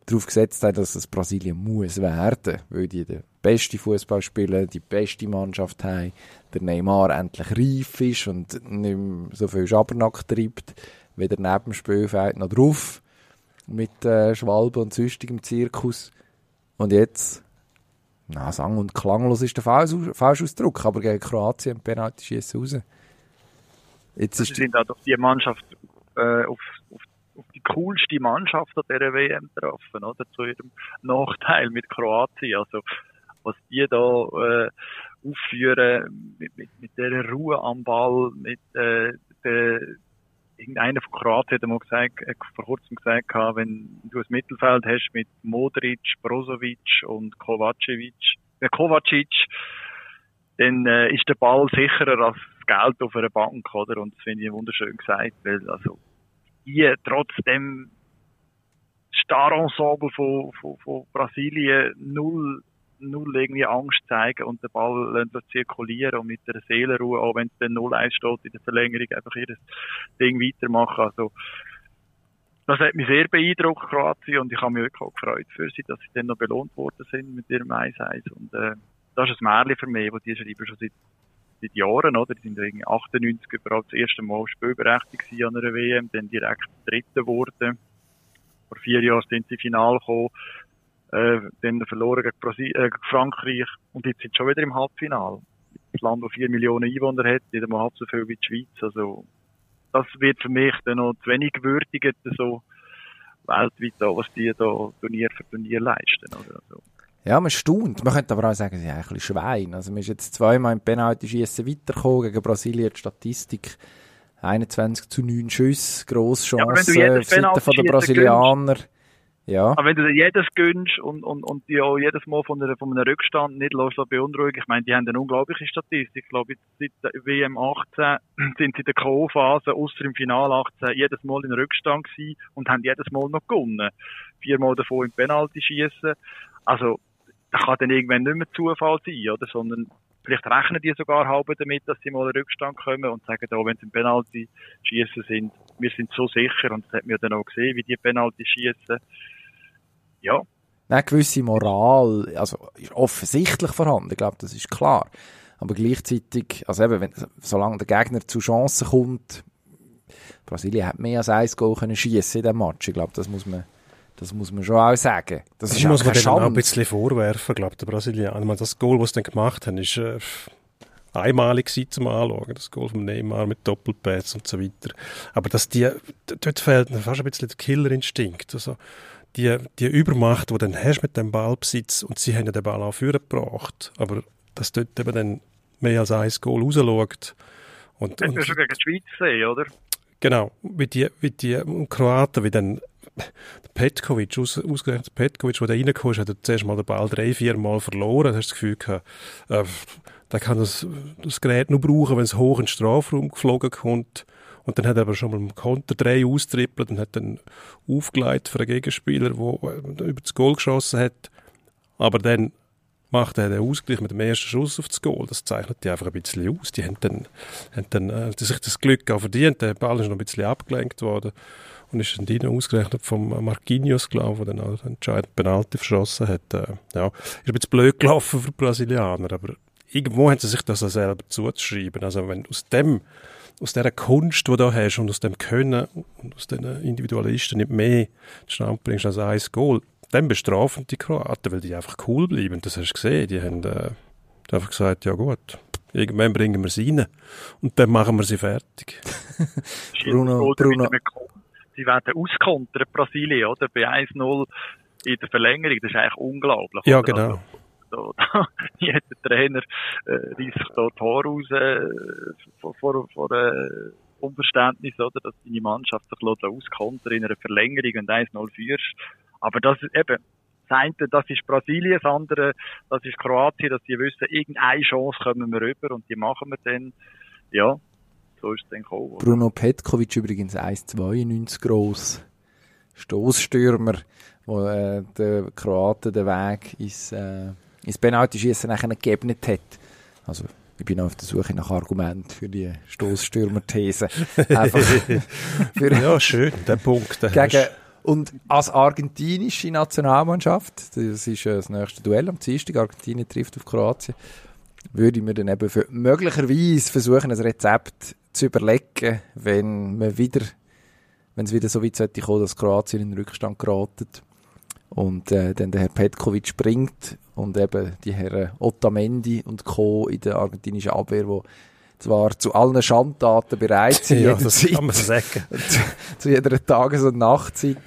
darauf gesetzt haben, dass es Brasilien muss werden, weil die den besten Fußball spielen, die beste Mannschaft haben, der Neymar endlich reif ist und nicht mehr so viel Schabernack treibt, weder neben dem Spielfeld noch drauf mit äh, Schwalbe und sonstigem Zirkus. Und jetzt, na, sang- und klanglos ist der Falschausdruck, aber gegen Kroatien Penalty schießen raus. Jetzt ist Sie sind auch die Mannschaft äh, auf, auf coolste Mannschaft an dieser WM getroffen, oder? Zu ihrem Nachteil mit Kroatien. Also, was die da äh, aufführen, mit, mit, mit dieser Ruhe am Ball, mit äh, der, irgendeiner von Kroatien hat mal gesagt, äh, vor kurzem gesagt, wenn du ein Mittelfeld hast mit Modric, Brozovic und Kovacevic, der Kovacic, dann äh, ist der Ball sicherer als das Geld auf einer Bank, oder? Und das finde ich wunderschön gesagt, weil also die trotzdem Star-Ensemble von, von, von Brasilien null null irgendwie Angst zeigen und den Ball zirkulieren und mit der Seelenruhe, auch wenn es dann 0-1 steht in der Verlängerung, einfach ihr Ding weitermachen. Also, das hat mich sehr beeindruckt, Kroatien, und ich habe mich wirklich auch gefreut für sie, dass sie dann noch belohnt worden sind mit ihrem 1-1. Und äh, das ist ein Märchen für mich, wo die schreiben schon seit, seit Jahren, oder? Die sind irgendwie 98 überhaupt das erste Mal spielberechtigt an einer WM, dann direkt Dritte geworden. Vor vier Jahren sind sie Final gekommen, äh, dann verloren gegen, Brasil äh, Frankreich und jetzt sind sie schon wieder im Halbfinale. Das Land, das vier Millionen Einwohner hat, nicht einmal halb so viel wie die Schweiz. Also, das wird für mich dann noch zu wenig gewürdigt, so weltweit, da, was die da Turnier für Turnier leisten. Oder? Also, ja, man staunt. Man könnte aber auch sagen, sie sind ein bisschen Schwein. Also, man ist jetzt zweimal im Penalty-Schiessen weitergekommen gegen Brasilien. Die Statistik 21 zu 9 Schüsse, grosse Chance ja, auf Seite von der Brasilianer. Gönnst, ja. Aber wenn du dir jedes gönnst und, und, und die auch jedes Mal von, einer, von einem Rückstand nicht los so beunruhigen, ich meine, die haben eine unglaubliche Statistik. Ich glaube, seit WM 18 sind sie in der K.O.-Phase, außer im Finale 18, jedes Mal in Rückstand gewesen und haben jedes Mal noch gewonnen. Viermal davon im Penalty schießen. Also, das kann dann irgendwann nicht mehr Zufall sein, oder? Sondern vielleicht rechnen die sogar halb damit, dass sie mal in Rückstand kommen und sagen, da, wenn sie im Penalty schießen sind, wir sind so sicher und das hat man dann auch gesehen, wie die Penalty schießen ja. Eine gewisse Moral, also ist offensichtlich vorhanden, ich glaube, das ist klar. Aber gleichzeitig, also eben, wenn, solange der Gegner zu Chancen kommt, Brasilien hat mehr als ein Goal schießen in diesem Match. Ich glaube, das muss man, das muss man schon auch sagen. Das, das ist muss man auch ein bisschen vorwerfen, glaube der Brasilianer. Das Goal, was sie dann gemacht haben, ist äh, einmalig zum Anschauen. Das Goal von Neymar mit Doppelpads und so weiter. Aber dass die, dort fehlt fast ein bisschen der Killerinstinkt. Also, die, die Übermacht, die du dann hast mit dem Ballbesitz, und sie haben ja den Ball auch gebracht, aber dass dort eben dann mehr als ein Goal rausschaut. Und, das und, schon gegen die Schweiz sehen, oder? Genau, wie die, wie die Kroaten, wie dann Petkovic, aus, ausgerechnet Petkovic, der da reingekommen ist, hat er zuerst mal den Ball drei, vier Mal verloren. Da hast du das Gefühl gehabt, äh, der kann das, das Gerät nur brauchen, wenn es hoch in den Strafraum geflogen kommt. Und dann hat er aber schon mal im Konter drei austrippelt und hat dann aufgeleitet für einen Gegenspieler, der über das Goal geschossen hat. Aber dann macht er den Ausgleich mit dem ersten Schuss auf das Goal. Das zeichnet die einfach ein bisschen aus. Die haben dann, haben dann äh, sich das Glück auch verdient. Der Ball ist noch ein bisschen abgelenkt worden und ist dann drin ausgerechnet vom Marquinhos, glaube der dann auch den entscheidenden Penalty verschossen hat. Äh, ja, ist ein bisschen blöd gelaufen für die Brasilianer, aber irgendwo haben sie sich das auch selber zuzuschreiben. Also wenn aus dem aus dieser Kunst, die du da hast und aus dem Können und aus diesen Individualisten nicht mehr zustande bringst als ein Goal, dann bestrafen die Kroaten, weil die einfach cool bleiben. Das hast du gesehen. Die haben äh, einfach gesagt, ja gut, irgendwann bringen wir sie rein und dann machen wir sie fertig. Bruno, Bruno. Sie werden auskontern, Brasilien, oder? Bei 1-0 in der Verlängerung. Das ist eigentlich unglaublich. Ja, oder? genau. Also, da, jeder Trainer äh, reißt sich dort Haar raus äh, vor, vor, vor äh, Unverständnis, oder, dass deine Mannschaft sich auskontert in einer Verlängerung und 1-0 führst. Aber das ist eben, das eine, das ist Brasilien, das andere, das ist Kroatien, dass die wissen, irgendeine Chance kommen wir rüber und die machen wir dann. Ja, so ist es dann gekommen. Bruno Petkovic übrigens 1,92 groß. Stoßstürmer, wo äh, der Kroaten den Weg ins äh, ins Penalty-Schießen nachher gegeben hat. Also, ich bin auf der Suche nach Argument für die Stoßstürmer-These. ja, schön, der Punkt. Gegen, und als argentinische Nationalmannschaft, das ist das nächste Duell am Dienstag, Argentinien trifft auf Kroatien, würde ich mir dann eben für, möglicherweise versuchen, ein Rezept zu überlegen, wenn man wieder, wenn es wieder so weit sollte kommen, dass Kroatien in den Rückstand geraten und äh, dann der Herr Petkovic springt und eben die Herren Otamendi und Co. in der argentinischen Abwehr, wo zwar zu allen Schandtaten bereit sind, ja, das kann man sagen. zu, zu jeder Tages- und Nachtzeit,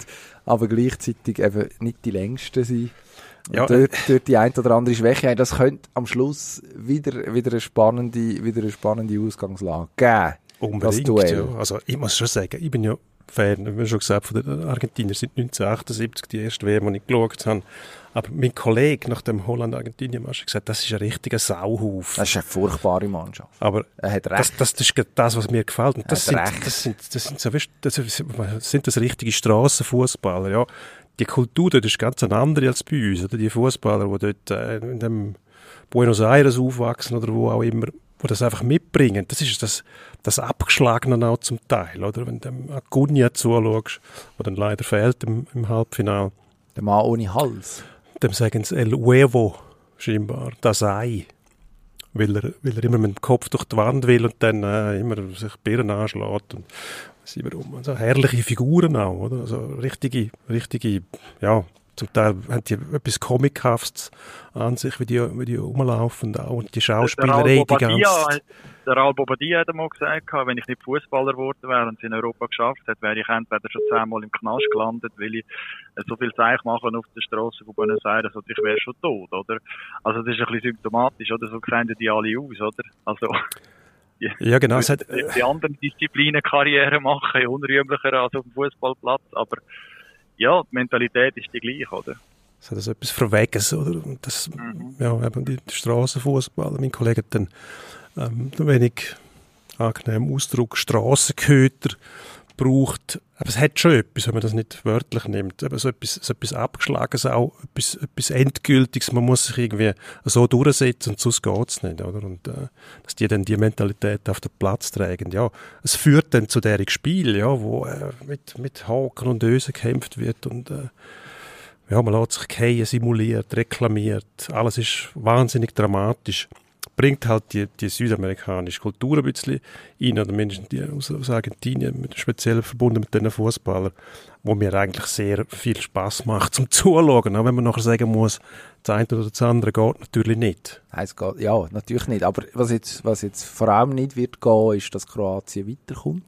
aber gleichzeitig eben nicht die längsten sind. Ja, dort, dort die ein oder andere Schwäche haben. Das könnte am Schluss wieder, wieder, eine, spannende, wieder eine spannende Ausgangslage geben. Unbedingt. Ja. Also ich muss schon sagen, ich bin ja Fan, wie schon gesagt, von den Argentiniern sind 1978 die erste WM, die ich geschaut habe. Aber mein Kollege nach dem Holland-Argentinien-Match hat gesagt, das ist ein richtiger Sauhaufen. Das ist eine furchtbare Mannschaft. Aber Er hat recht. das, das, das ist das, was mir gefällt. Und das, sind, hat recht. das, sind, das, sind so, das sind das richtige Strassenfußballer. Ja. Die Kultur dort ist ganz eine andere als bei uns. Oder? Die Fußballer, die dort äh, in dem Buenos Aires aufwachsen oder wo auch immer, wo das einfach mitbringen. Das ist das, das Abgeschlagene auch zum Teil. Oder? Wenn du dem Acuna zuschaust, der dann leider fehlt im, im Halbfinale, Der Mann ohne Hals. dem sagen sie El Huevo, scheinbar, das Ei. Weil er, weil er immer mit dem Kopf durch die Wand will und dann äh, immer sich Birnen anschlägt. Und weiss ich warum. Also herrliche Figuren auch, oder? Also richtige, richtige, ja, zum Teil haben die etwas Comichaftes an sich, wie die, wie die rumlaufen auch. Und die Schauspielerei, die ganze der Raul Bobadilla hat einmal gesagt, wenn ich nicht Fußballer geworden wäre und es in Europa geschafft hätte, wäre ich entweder schon zehnmal im Knast gelandet, weil ich äh, so viel Zeich mache auf der Straße von Buenos Aires oder ich wäre schon tot, oder? Also das ist ein bisschen symptomatisch, oder? So sehen die alle aus, oder? Also die, Ja, genau. Es hat, die, die anderen Disziplinen Karriere machen, unrühmlicher als auf dem Fußballplatz, aber ja, die Mentalität ist die gleiche, oder? Es hat also etwas Verweges, oder? Und das, ja, eben die, Strassenfußballer. Mein Kollege hat dann ähm, ein wenig angenehmen Ausdruck Strassenköter braucht. Aber es hat schon etwas, wenn man das nicht wörtlich nimmt. Aber so etwas, so etwas Abgeschlagenes auch, etwas, etwas Endgültiges. Man muss sich irgendwie so durchsetzen und sonst geht's nicht, oder? Und, äh, dass die dann die Mentalität auf den Platz tragen. Ja, es führt dann zu deren Spiel, ja, wo äh, mit, mit Haken und Ösen gekämpft wird und, äh, ja, man lässt sich fallen, simuliert, reklamiert. Alles ist wahnsinnig dramatisch. Bringt halt die, die südamerikanische Kultur ein bisschen rein, oder mindestens die aus, aus Argentinien, mit, speziell verbunden mit diesen Fußballern, wo mir eigentlich sehr viel Spaß macht zum Zuschauen. Auch wenn man nachher sagen muss, das eine oder das andere geht natürlich nicht. Nein, es geht, ja, natürlich nicht. Aber was jetzt, was jetzt vor allem nicht wird gehen, ist, dass Kroatien weiterkommt.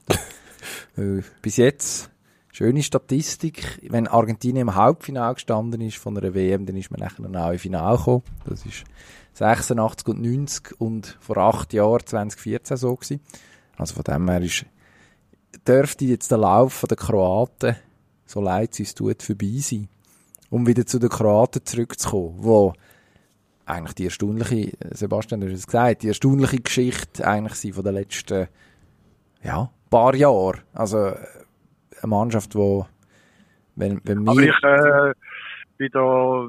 Weil bis jetzt, schöne Statistik, wenn Argentinien im Halbfinale gestanden ist von einer WM, dann ist man nachher noch im Finale gekommen. Das ist 86 und 90 und vor acht Jahren, 2014 so gewesen. Also von dem her ist, dürfte jetzt der Lauf der Kroaten, so leid es uns tut, vorbei sein. Um wieder zu den Kroaten zurückzukommen, wo eigentlich die erstaunliche, Sebastian, du hast es gesagt, die erstaunliche Geschichte eigentlich sind von den letzten, ja, paar Jahren. Also, eine Mannschaft, wo, wenn, wenn Aber wir, ich äh, bin da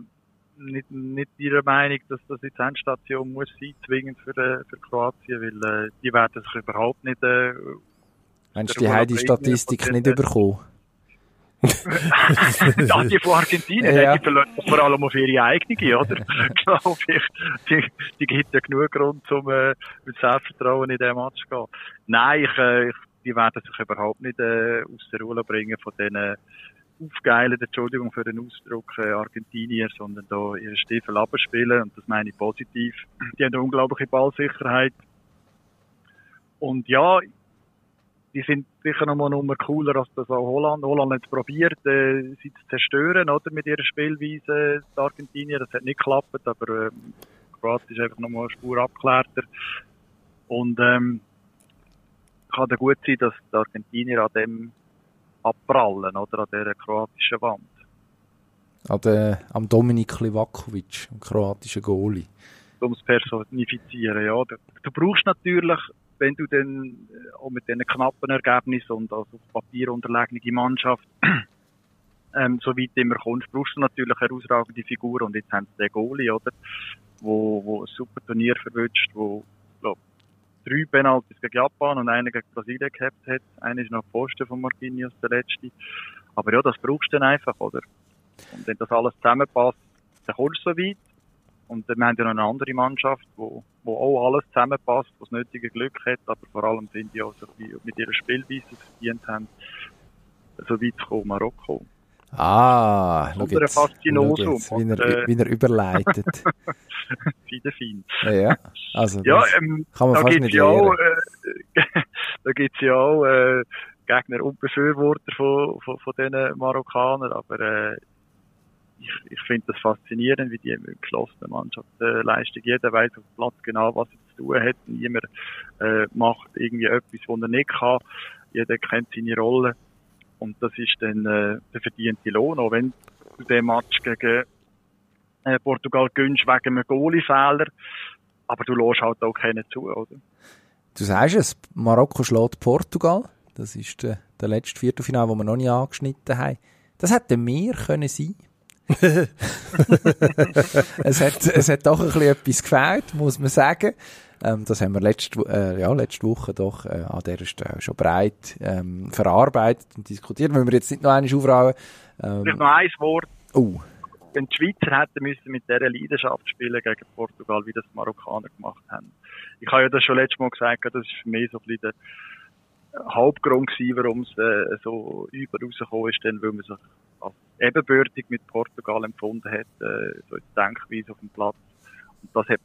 nicht, nicht ihrer Meinung, dass das jetzt Endstation muss sein, zwingend für, äh, für Kroatien, weil äh, die werden sich überhaupt nicht äh, Mensch, der die haben die Statistik nicht bekommen. ja, die von Argentinien, Ja. die verlassen vor allem auf ihre eigene, oder? Glaube ich. Die, die gibt ja genug Grund, um äh, mit Selbstvertrauen in den Match zu gehen. Nein, ich, äh, ich, die werden sich überhaupt nicht äh, aus der Ruhe bringen von diesen aufgeilten, Entschuldigung für den Ausdruck, äh, Argentinier, sondern da ihre Stiefel abspielen und das meine ich positiv. Die haben eine unglaubliche Ballsicherheit. Und ja, die sind sicher noch mal eine Nummer cooler als das auch Holland. Holland hat probiert, äh, sie zu zerstören, oder, mit ihrer Spielweise, die Argentinier. Das hat nicht geklappt, aber, ähm, Kroatien ist einfach noch mal eine Spur abgeklärter. Und, ähm, kann da gut sein, dass die Argentinier an dem abprallen, oder, an dieser kroatischen Wand. An der, am Dominik Livakovic, dem kroatischen Goalie. um es personifizieren. Ja, du, du brauchst natürlich, wenn du dann äh, auch mit diesen knappen Ergebnissen und also auf Papier unterlegene Mannschaft ähm, so weit immer kommst, brauchst du natürlich herausragende Figuren und jetzt haben sie den Goalie, oder, wo, wo ein super Turnier verwünscht, wo drei Penalties gegen Japan und einen gegen Brasilien gehabt hat. Einer ist noch Posten von Marquinhos, der letzte. Aber ja, das brauchst du dann einfach, oder? Und wenn das alles zusammenpasst, dann kommst du so weit. Und dann haben wir noch eine andere Mannschaft, wo, wo auch alles zusammenpasst, wo das nötige Glück hat, aber vor allem finde ich auch, so wie mit ihrer Spielweise verdient haben, so weit zu kommen, Marokko. Ah, schau jetzt, schau jetzt, wie, er, äh, wie er überleitet. Wieder fein. ja, also Ja, ähm, kann man da fast nicht ja auch, äh, da gibt's ja auch, äh, Gegner und Befürworter von, von, von diesen Marokkanern, aber, äh, ich, ich finde das faszinierend, wie die mit geschlossenen Mannschaft äh, leisten. Jeder weiß auf dem Platz genau, was er zu tun hat. Niemand äh, macht irgendwie etwas, was er nicht kann. Jeder kennt seine Rolle. Und das ist dann äh, der verdiente Lohn, auch wenn du den Match gegen äh, Portugal gönnst wegen einem Goalie-Fehler. Aber du lässt halt auch keinen zu, oder? Du sagst es, Marokko schlägt Portugal. Das ist der, der letzte Viertelfinale, wo wir noch nicht angeschnitten haben. Das hätte mehr können sein. es, hat, es hat doch ein bisschen etwas gefällt, muss man sagen. Ähm, das haben wir letzte, äh, ja, letzte Woche doch äh, an dieser Stelle schon breit ähm, verarbeitet und diskutiert. Wenn wir jetzt nicht noch einmal aufrauen. Ähm, Vielleicht noch ein Wort. Oh. Wenn die Schweizer hätten müssen mit dieser Leidenschaft spielen gegen Portugal, wie das die Marokkaner gemacht haben. Ich habe ja das schon letztes Mal gesagt, das ist für mich so ein bisschen der Hauptgrund gewesen, warum es äh, so über rausgekommen ist, denn weil man sich als ebenbürtig mit Portugal empfunden hat, äh, so die Denkweise auf dem Platz. Und das hat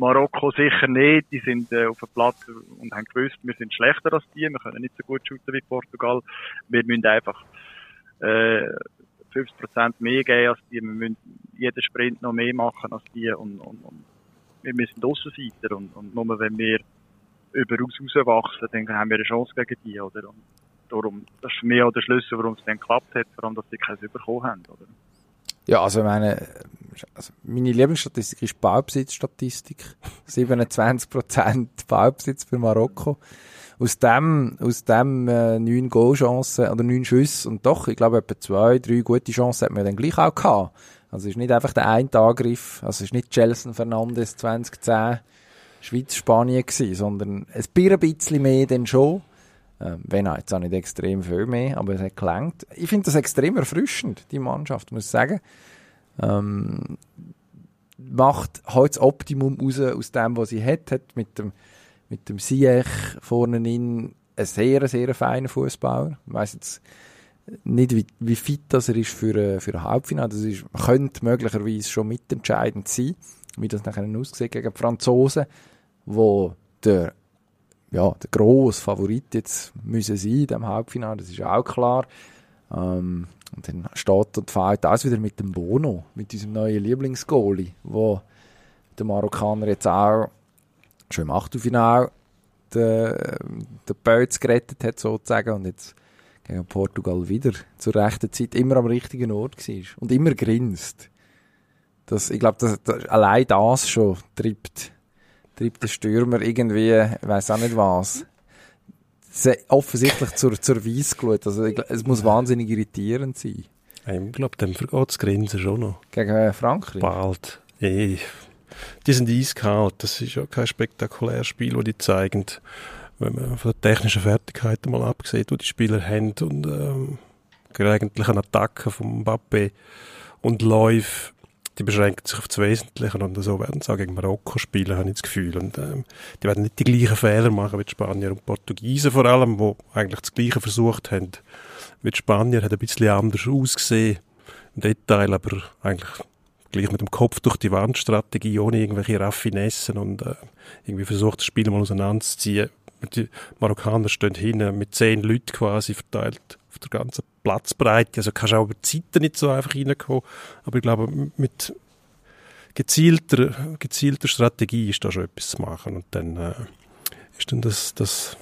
Marokko sicher nicht. Die sind äh, auf dem Platz und haben gewusst, wir sind schlechter als die, wir können nicht so gut shooten wie Portugal. Wir müssen einfach äh, 50% mehr geben als die, wir müssen jeden Sprint noch mehr machen als die und, und, und wir müssen Aussenseiter und, und nur wenn wir über uns rauswachsen, dann haben wir eine Chance gegen die, oder? Und darum, das ist mehr der Schlüssel, warum es dann geklappt hat, vor allem, dass sie keins bekommen haben, oder? Ja, also meine, also meine Lieblingsstatistik ist Ballbesitzstatistik. 27% Ballbesitz für Marokko. Aus dem, aus dem äh, neun Goalchancen oder neun Schüsse und doch, ich glaube, etwa zwei, drei gute Chancen hat man dann gleich auch gehabt. Also es ist nicht einfach der eine Angriff, also es ist nicht Jelson Fernandes 2010 Schweiz-Spanien gewesen, sondern ein bisschen mehr denn schon. Ähm, wenn auch jetzt auch nicht extrem viel mehr, aber es hat gelangt. Ich finde das extrem erfrischend, die Mannschaft, muss ich sagen. Ähm, macht halt das Optimum raus aus dem, was sie hat, hat mit dem, mit dem Siech vorne in ein sehr, sehr feiner Fußballer. Ich weiss jetzt nicht, wie, wie fit das er ist für, äh, für ein Halbfinale. Das ist, könnte möglicherweise schon mitentscheidend sein, wie das nachher aussieht gegen die Franzosen, wo der ja, der grosse Favorit jetzt müssen sein in diesem Halbfinale, das ist auch klar. Ähm, und dann steht und fällt alles wieder mit dem Bono, mit unserem neuen Lieblingsgoalie, wo der Marokkaner jetzt auch schon im Achtelfinale den, den Bötz gerettet hat, sozusagen, und jetzt gegen Portugal wieder zur rechten Zeit immer am richtigen Ort war und immer grinst. Das, ich glaube, das, das, allein das schon treibt treibt der Stürmer irgendwie, ich weiß auch nicht was. Offensichtlich zur, zur Weissglut. Also, es muss wahnsinnig irritierend sein. Ich glaube, dem vergeht das Grinsen schon noch. Gegen äh, Frankreich? Bald. Ey. Die sind eiskalt. Das ist ja kein spektakuläres Spiel, das die zeigen. Wenn man von der technischen Fertigkeit mal abgesehen, die die Spieler haben und ähm, gelegentlich eine Attacke von Mbappé und Läufe die beschränken sich auf das Wesentliche und so werden sie auch gegen Marokko spielen, habe ich das Gefühl. Und ähm, die werden nicht die gleichen Fehler machen wie die Spanier und Portugiesen vor allem, wo eigentlich das Gleiche versucht haben. Wie die Spanier hat ein bisschen anders ausgesehen im Detail, aber eigentlich gleich mit dem Kopf durch die Wand Strategie, ohne irgendwelche Raffinessen und äh, irgendwie versucht, das Spiel mal auseinanderzuziehen. Die Marokkaner stehen hinten mit zehn Leuten quasi verteilt der ganzen Platzbreite. Also kannst du auch über die Zeiten nicht so einfach reinkommen. Aber ich glaube, mit gezielter, gezielter Strategie ist da schon etwas zu machen. Und dann äh, ist dann das, das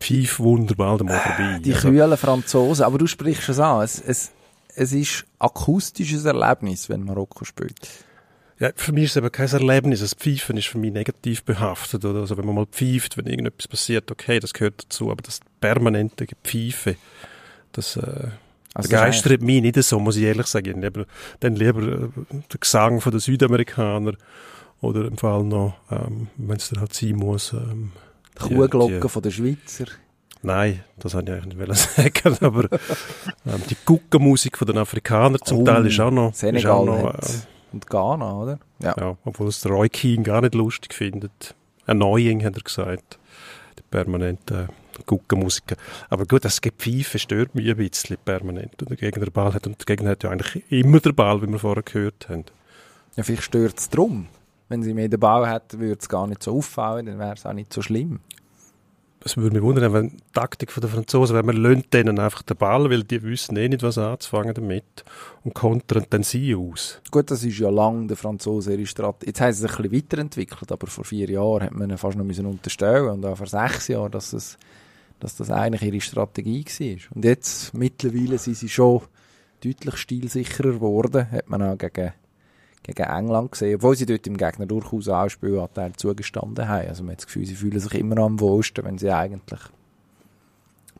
Pfeif wunderbar mal vorbei. Die also, kühlen Franzosen. Aber du sprichst es an. Es, es, es ist akustisches Erlebnis, wenn Marokko spielt. Ja, für mich ist es eben kein Erlebnis. Das Pfeifen ist für mich negativ behaftet. Oder? Also wenn man mal pfeift, wenn irgendetwas passiert, okay, das gehört dazu. Aber das permanente Pfeife, das äh, also begeistert mich nicht so, muss ich ehrlich sagen. Lieber, dann lieber äh, der Gesang von den Südamerikanern oder im Fall noch, ähm, wenn es dann halt sein muss. Ähm, die Kuhglocke von den Schweizer. Nein, das wollte ich eigentlich nicht sagen, aber ähm, die Guckenmusik von den Afrikanern zum oh, Teil ist auch noch... Senegal ist auch noch, äh, und Ghana, oder? Ja. ja obwohl es der Roy Keane gar nicht lustig findet. Annoying, hat er gesagt. Die permanente Guckenmusiker. Aber gut, das Gepfeife stört mich ein bisschen permanent. Und der Gegner den Ball hat. Und der Gegner hat ja eigentlich immer den Ball, wie wir vorher gehört haben. Ja, vielleicht stört es drum. Wenn sie mehr den Ball hätten, würde es gar nicht so auffallen, dann wäre es auch nicht so schlimm. Es würde mich wundern, wenn die Taktik der Franzosen, wenn man lönt denen einfach den Ball, weil die wissen eh nicht, was anzufangen damit und kontern dann sie aus. Gut, das ist ja lang der Franzosen ihre Strategie. Jetzt haben sie sich ein bisschen weiterentwickelt, aber vor vier Jahren hat man fast noch müssen unterstellen und auch vor sechs Jahren, dass es dass das eigentlich ihre Strategie war. Und jetzt, mittlerweile sind sie schon deutlich stilsicherer geworden, hat man auch gegen, gegen England gesehen, obwohl sie dort im Gegner durchaus auch Spielanteil zugestanden haben. Also man hat das Gefühl, sie fühlen sich immer am wohlsten, wenn sie eigentlich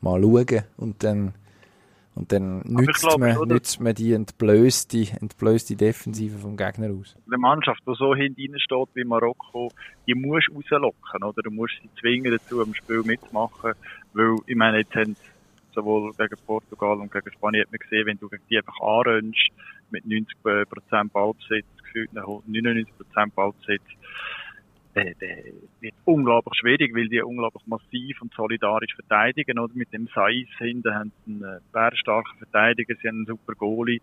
mal schauen und dann und dann nützt, glaube, man, oder? nützt man die entblößte, entblößte Defensive vom Gegner aus. Eine Mannschaft, die so hinten steht wie Marokko, die musst du rauslocken, oder? Du musst sie zwingen dazu, am Spiel mitzumachen, weil, ich meine, jetzt haben sowohl gegen Portugal und gegen Spanien hat man gesehen, wenn du gegen die einfach anrennst, mit 90% Ballbesitz, gefühlt 99% Ballbesitz, der, der wird unglaublich schwierig, weil die unglaublich massiv und solidarisch verteidigen, oder? Mit dem Saiz hinten haben sie einen äh, bärenstarken Verteidiger, sie haben einen super Goalie.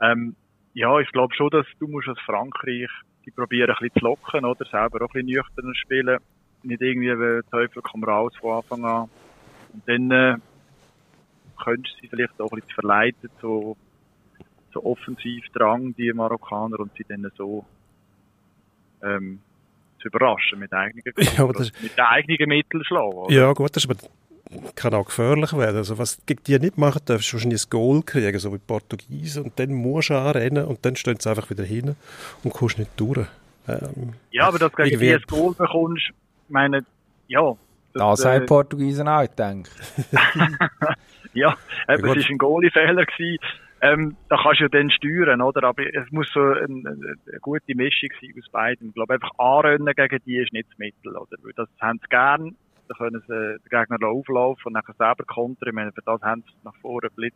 Ähm, ja, ich glaube schon, dass du musst als Frankreich die probieren ein bisschen zu locken, oder? Selber auch ein bisschen nüchterner spielen. Nicht irgendwie, wie Teufel kommt raus von Anfang an. Und dann, äh, könntest du sie vielleicht auch ein bisschen verleiten, so, so offensiv Drang, die Marokkaner, und sie dann so, ähm, zu überraschen mit eigenen ja, das, mit eigenen Mitteln schlagen. Oder? Ja, gut, das ist aber kann auch gefährlich werden. Also was gegen die nicht machen darfst, du wahrscheinlich ein Goal kriegen, so wie die Portugiesen, und dann musst du anrennen und dann stehen sie einfach wieder hin und kommst nicht durch. Ähm, ja, aber dass du gegen die ein Goal bekommst, meine, ja. Das, da sagt äh, Portugiesen auch, denke. ja, eben, ja, es war ein Goalie-Fehler. Ähm, da kannst du ja dann steuern, oder? Aber es muss so eine, eine gute Mischung sein aus beiden. Ich glaube, einfach anrennen gegen die ist nicht das Mittel, oder? Weil das haben sie gern. Da können sie den Gegner auflaufen und nachher selber kontern. Ich meine, für das haben sie nach vorne Blitz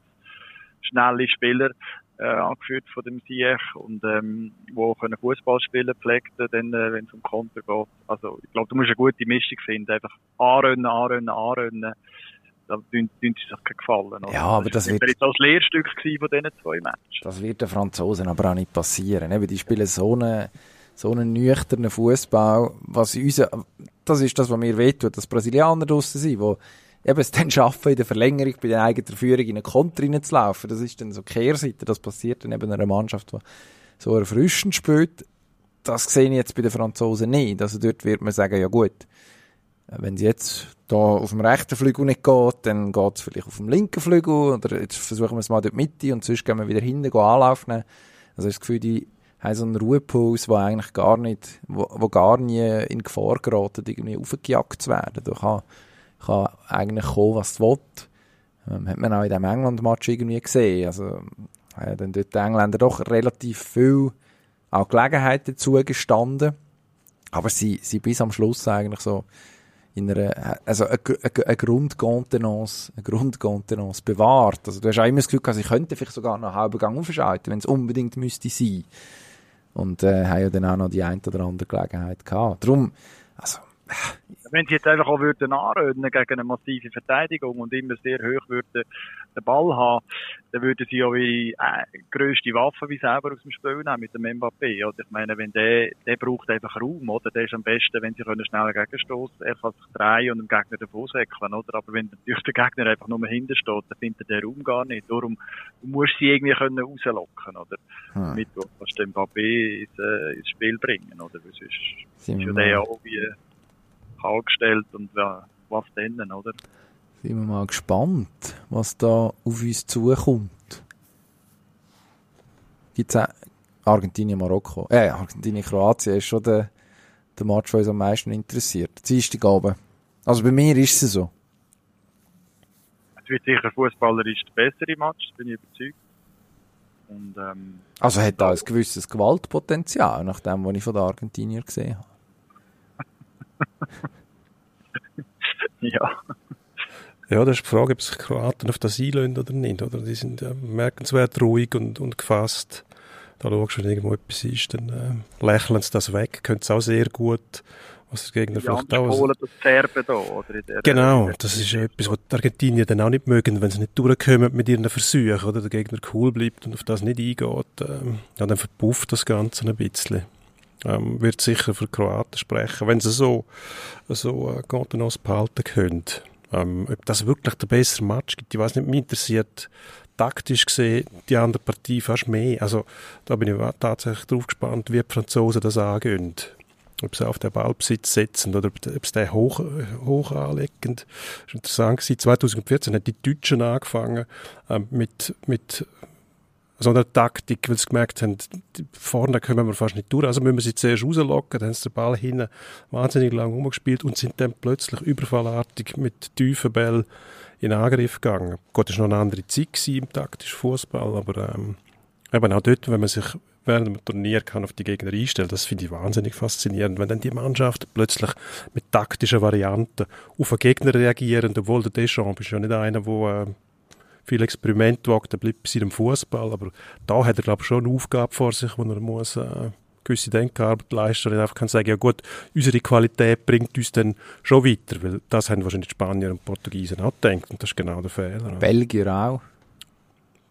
schnelle Spieler, äh, angeführt von dem Siech und, ähm, wo können Fußball spielen pflegten, dann, äh, wenn es um Konter geht. Also, ich glaube, du musst eine gute Mischung finden. Einfach anrennen, anrennen, anrennen da tun, sie sich gefallen. Oder? Ja, aber das, das wird... jetzt das Lehrstück von diesen zwei Matches. Das wird den Franzosen aber auch nicht passieren. Eben, die spielen so einen, so einen nüchternen Fußball, was unser, das ist das, was mir wehtut, dass Brasilianer draussen sind, wo eben es dann schaffen, in der Verlängerung bei der eigenen Führung in einen Konter reinzulaufen. Das ist dann so Kehrseite. Das passiert dann eben einer Mannschaft, die so erfrischend spielt. Das sehe ich jetzt bei den Franzosen nicht. Also dort wird man sagen, ja gut, wenn es jetzt da auf dem rechten Flügel nicht geht, dann geht es vielleicht auf dem linken Flügel oder jetzt versuchen wir es mal dort Mitte und sonst gehen wir wieder hinten Anlauf nehmen. Also ich das Gefühl, die haben so einen Ruhepuls, wo eigentlich gar nicht, wo, wo gar nie in Gefahr geraten, irgendwie aufgejagt zu werden. Da kann eigentlich kommen, was es will. Ähm, hat man auch in dem England-Match irgendwie gesehen. Also, haben dann dort die Engländer doch relativ viel auch Gelegenheiten zugestanden. Aber sie, sie bis am Schluss eigentlich so in einer, also eine, Grundkontenance, bewahrt. Also du hast auch immer das Gefühl, also ich könnte vielleicht sogar noch einen halben Gang aufschalten, wenn es unbedingt müsste sein. Und äh, haben ja dann auch noch die ein oder andere Gelegenheit gehabt. Darum, wenn sie jetzt einfach auch würden anröden gegen eine massive Verteidigung und immer sehr hoch würden den Ball haben, dann würden sie auch wie äh, grösste Waffe wie selber aus dem Spiel nehmen mit dem Mbappé. Oder ich meine, wenn der, der braucht einfach Raum, oder? Der ist am besten, wenn sie können schnell gegenstoßen. Er kann sich drehen und dem Gegner davon säckeln, oder? Aber wenn natürlich der Gegner einfach nur hinten steht, dann findet er den Raum gar nicht. Darum, du musst sie irgendwie können rauslocken, oder? Hm. Mit, was den Mbappé ins, äh, ins Spiel bringen, oder? Weil sonst ist ja der auch wie, angestellt und ja, was denn, oder? Sind wir mal gespannt, was da auf uns zukommt. Gibt es Argentinien, Marokko? Äh, Argentinien, Kroatien ist schon der, der Match, der uns am meisten interessiert. Dienstag oben. Also bei mir ist es so. Es wird sicher fußballerisch der bessere Match, bin ich überzeugt. Und, ähm, also hat da ein gewisses Gewaltpotenzial, nach dem, was ich von den Argentinier gesehen habe. ja. Ja, das ist die Frage, ob sich Kroaten auf das einlösen oder nicht. Oder? Die sind ja merkenswert ruhig und, und gefasst. Da schaust du, wenn irgendwo etwas ist, dann äh, lächeln sie das weg. Können es auch sehr gut, was der Gegner ja, vielleicht auch... Also, das Serben da, oder? genau, das ist etwas, was die Argentinier dann auch nicht mögen, wenn sie nicht durchkommen mit ihren Versuchen, oder? Der Gegner cool bleibt und auf das nicht eingeht. Ähm, ja, dann verpufft das Ganze ein bisschen ähm, wird sicher für Kroaten sprechen, wenn sie so, so äh, Kontenance behalten können. Ähm, ob das wirklich der bessere Match gibt, ich weiß nicht, mich interessiert taktisch gesehen die andere Partie fast mehr. Also da bin ich tatsächlich drauf gespannt, wie die Franzosen das angehen. ob sie auf den Ballbesitz setzen oder ob, sie den hoch, hoch anlegen. Das war interessant. Gewesen. 2014 haben die Deutschen angefangen äh, mit, mit so einer Taktik, weil sie gemerkt haben, vorne kommen wir fast nicht durch, also müssen wir sie zuerst rauslocken, dann haben sie den Ball hinten wahnsinnig lang umgespielt und sind dann plötzlich überfallartig mit tiefen Bällen in Angriff gegangen. Gott, das war noch eine andere Zeit im taktischen Fußball, aber ähm, eben auch dort, wenn man sich während dem Turnier kann auf die Gegner einstellen, das finde ich wahnsinnig faszinierend, wenn dann die Mannschaft plötzlich mit taktischen Varianten auf einen Gegner reagieren, obwohl der Deschamps ist ja nicht einer, der äh, viel Experiment wagt, er bleibt bei seinem Fußball, aber da hat er glaube ich schon eine Aufgabe vor sich, wo er muss äh, gewisse Denkarbeit leisten und einfach kann sagen, ja gut, unsere Qualität bringt uns dann schon weiter, weil das haben wahrscheinlich die Spanier und Portugiesen auch gedacht und das ist genau der Fehler. Belgier auch.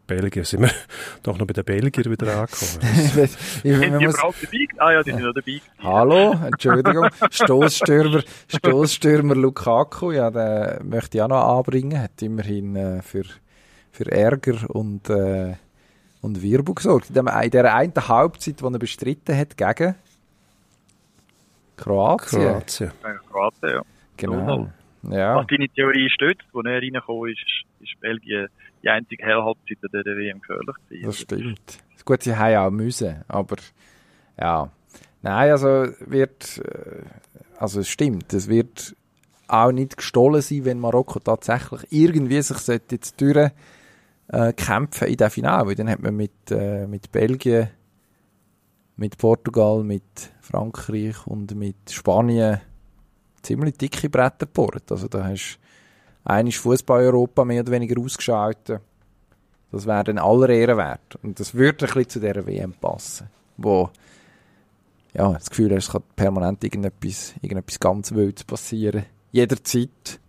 Belgier, sind wir doch noch bei den Belgiern wieder angekommen. Sind die überhaupt dabei? Ah ja, die sind noch dabei. Hallo, Entschuldigung. Stoßstürmer, Stoßstürmer Lukaku, ja, den möchte ich auch noch anbringen. Hat immerhin äh, für für Ärger und, äh, und Wirbel gesorgt. In, in der einen Halbzeit, die er bestritten hat gegen Kroatien. Kroatien. Kroatien, ja. Genau. Ja. Was deine Theorie stützt, wo er reingekommen ist, ist Belgien die einzige Hellhalbzeit der der WM gefährlich gewesen. Das stimmt. Gut, sie haben auch müssen, aber ja. Nein, also wird, äh, also es stimmt, es wird auch nicht gestohlen sein, wenn Marokko tatsächlich irgendwie sich sollte jetzt durch äh, kämpfen in der Finale. Weil dann hat man mit, äh, mit Belgien, mit Portugal, mit Frankreich und mit Spanien ziemlich dicke Bretter gebohrt. Also da hast du Fußball-Europa mehr oder weniger ausgeschaltet. Das wäre dann aller Ehren wert. Und das würde ein bisschen zu dieser WM passen, wo ja, das Gefühl hast, es kann permanent irgendetwas, irgendetwas ganz Wildes passieren. Jederzeit.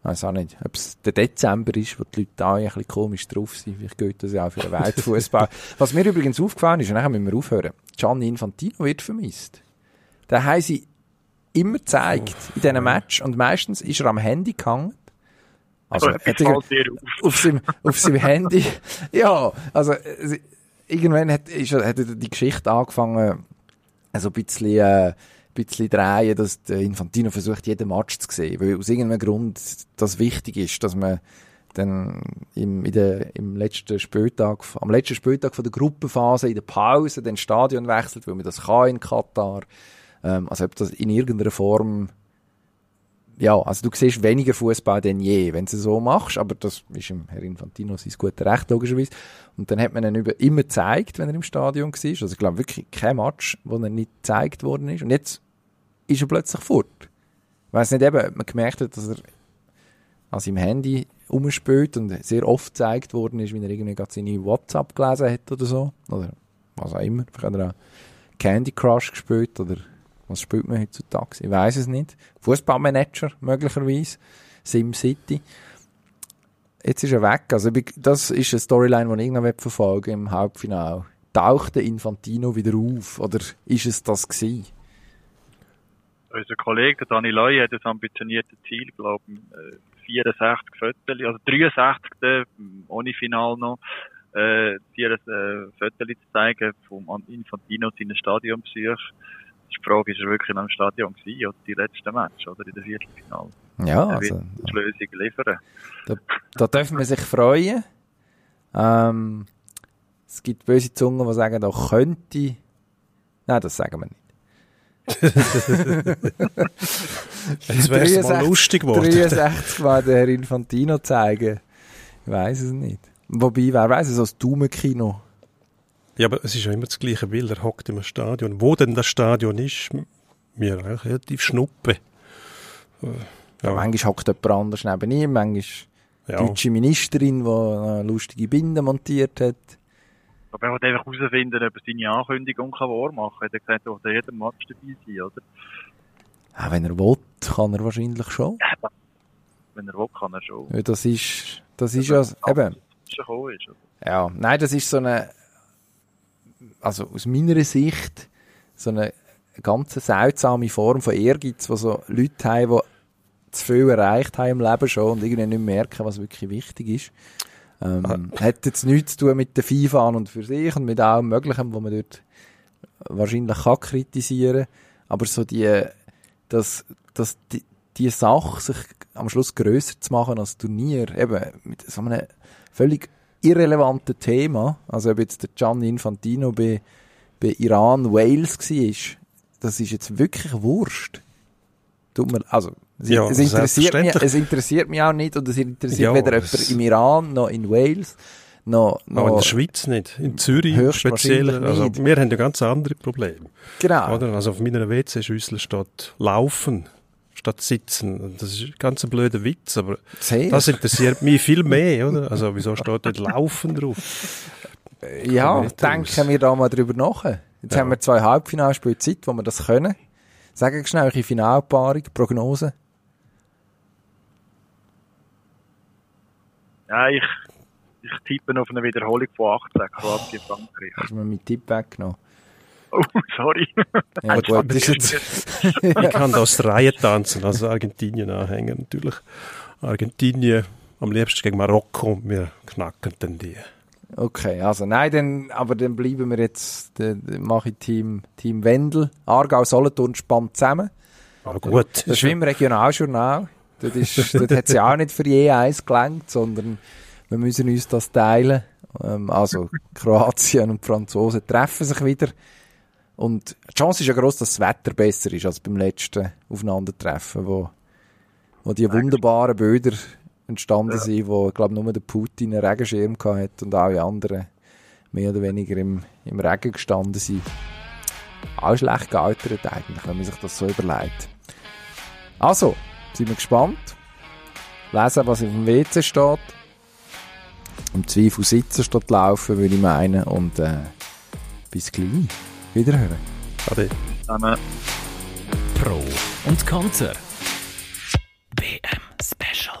Ich weiß auch nicht, ob es der Dezember ist, wo die Leute auch ein bisschen komisch drauf sind. Vielleicht geht das ja auch für den Weltfußball. Was mir übrigens aufgefallen ist, und dann müssen wir aufhören, Gianni Infantino wird vermisst. Den haben sie immer gezeigt in diesen Match und meistens ist er am Handy gehangen. Also, hat er, auf, seinem, auf seinem Handy. Ja, also, äh, irgendwann hat, ist, er- hat die Geschichte angefangen, also ein bisschen, äh, bisschen drehen, dass der Infantino versucht, jeden Match zu sehen. Weil aus irgendeinem Grund das wichtig ist, dass man dann im, in der, im letzten Spieltag, am letzten Spieltag von der Gruppenphase in der Pause den Stadion wechselt, weil man das kann in Katar. Ähm, also ob das in irgendeiner Form ja, also du siehst weniger Fußball denn je, wenn du es so machst, aber das ist im Herr Infantino sein gutes Recht, logischerweise. Und dann hat man ihn über, immer gezeigt, wenn er im Stadion war. Also ich glaube wirklich kein Match, wo er nicht gezeigt worden ist. Und jetzt ist er plötzlich fort. Ich weiss nicht eben, man gemerkt hat, dass er an seinem Handy umspielt und sehr oft gezeigt worden ist, wie er irgendwie gerade seine WhatsApp gelesen hat oder so. Oder was auch immer. Vielleicht hat er auch Candy Crush gespielt oder was spielt man heutzutage? Ich weiß es nicht. Fußballmanager möglicherweise. SimCity. Jetzt ist er weg. Also das ist eine Storyline, die ich noch verfolgen im Halbfinale. Taucht der Infantino wieder auf? Oder ist es das gewesen? Unser Kollege, der Dani Leu, hat ein ambitioniertes Ziel, glaube ich, äh, 64 Viertel, also 63. äh, ohne Final noch, äh, 4 äh, Viertel zu zeigen vom Infantino seinen Stadionbesuch. Die Frage ist, er wirklich in einem Stadion gewesen, oder die letzten Match, oder in der Viertelfinale? Ja, Er also die Lösung liefern. da, da dürfen wir sich freuen. Ähm, es gibt böse Zungen, die sagen, da könnte... Nein, das sagen wir nicht. Jetzt wäre es mal 63 lustig geworden. 63 Mal den Herr Infantino zeigen. Ich weiß es nicht. Wobei, wer weiß es, als Daumenkino. Ja, aber es ist ja immer das gleiche Bild. Er hockt im Stadion. Wo denn das Stadion ist, mir eigentlich relativ schnuppe. Äh, Ja. Ja, Manchmal hockt jemand anders neben ihm, manchmal ja. deutsche Ministerin, die eine lustige Binde montiert hat. Aber er wollte einfach herausfinden, ob er seine Ankündigung kann wahr machen kann. Er hat gesagt, er jedem Match dabei sein, oder? Ja, wenn er will, kann er wahrscheinlich schon. Wenn er will, kann er schon. Ja, das ist, das ist ja, eben, Schon ist, ja, nein, das ist so eine, also aus meiner Sicht, so eine ganz seltsame Form von Ehrgeiz, wo so Leute haben, die zu viel erreicht haben im Leben schon und irgendwie nicht merken, was wirklich wichtig ist. Ähm, Hat jetzt nichts zu tun mit der FIFA an und für sich und mit allem Möglichen, wo man dort wahrscheinlich kann kritisieren Aber so die, dass, dass die, die Sache sich am Schluss grösser zu machen als Turnier, eben mit so einem völlig irrelevanten Thema, also ob jetzt der Gianni Infantino bei, bei Iran Wales war, das ist jetzt wirklich Wurscht. Tut mir, also, es, Ja, es, interessiert mich, es interessiert mich auch nicht und es interessiert Ja, weder jemand im Iran noch in Wales noch, Aber in noch der Schweiz nicht. In Zürich speziell. Also, nicht. wir haben ja ganz andere Probleme. genau. Oder? Also auf meiner WC-Schüssel steht Laufen statt Sitzen. Das ist ein ganz blöder Witz, aber Sehr. das interessiert mich viel mehr, oder? Also wieso steht dort Laufen drauf? Ja, wir denken wir da mal drüber nach. Jetzt Ja. haben wir zwei Halbfinalspiele Zeit, wo wir das können. Sagen schnell eure Finalpaarung, Prognose. Ja, ich, ich tippe auf eine Wiederholung von 18, Kroatien, Frankreich. Hast du mir meinen Tipp weggenommen? Oh, sorry. Ja, gut, das ist jetzt, Ich kann da aus der Reihe tanzen, also Argentinien anhängen natürlich. Argentinien am liebsten gegen Marokko und wir knacken dann die. okay, also nein, dann, aber dann bleiben wir jetzt, dann, dann mache ich Team, Team Wendel. Aargau, Solothurn spannt zusammen. Aber gut. Das ist wie im Regionaljournal. Dort, ist, dort hat es ja auch nicht für je eins gelangt, sondern wir müssen uns das teilen. Ähm, also Kroatien und Franzosen treffen sich wieder. Und die Chance ist ja groß, dass das Wetter besser ist als beim letzten Aufeinandertreffen, wo, wo die wunderbaren Bilder entstanden sind, wo, ich glaube, nur der Putin einen Regenschirm hat und alle anderen mehr oder weniger im, im Regen gestanden sind. Auch schlecht gealtert eigentlich, wenn man sich das so überlegt. Also, sind wir gespannt. Lesen, was auf dem WC steht. Im Zweifel sitzen statt laufen, würde ich meinen. Und äh, bis gleich. Wiederhören. Ade. Amen. Pro und Konter. BM Special.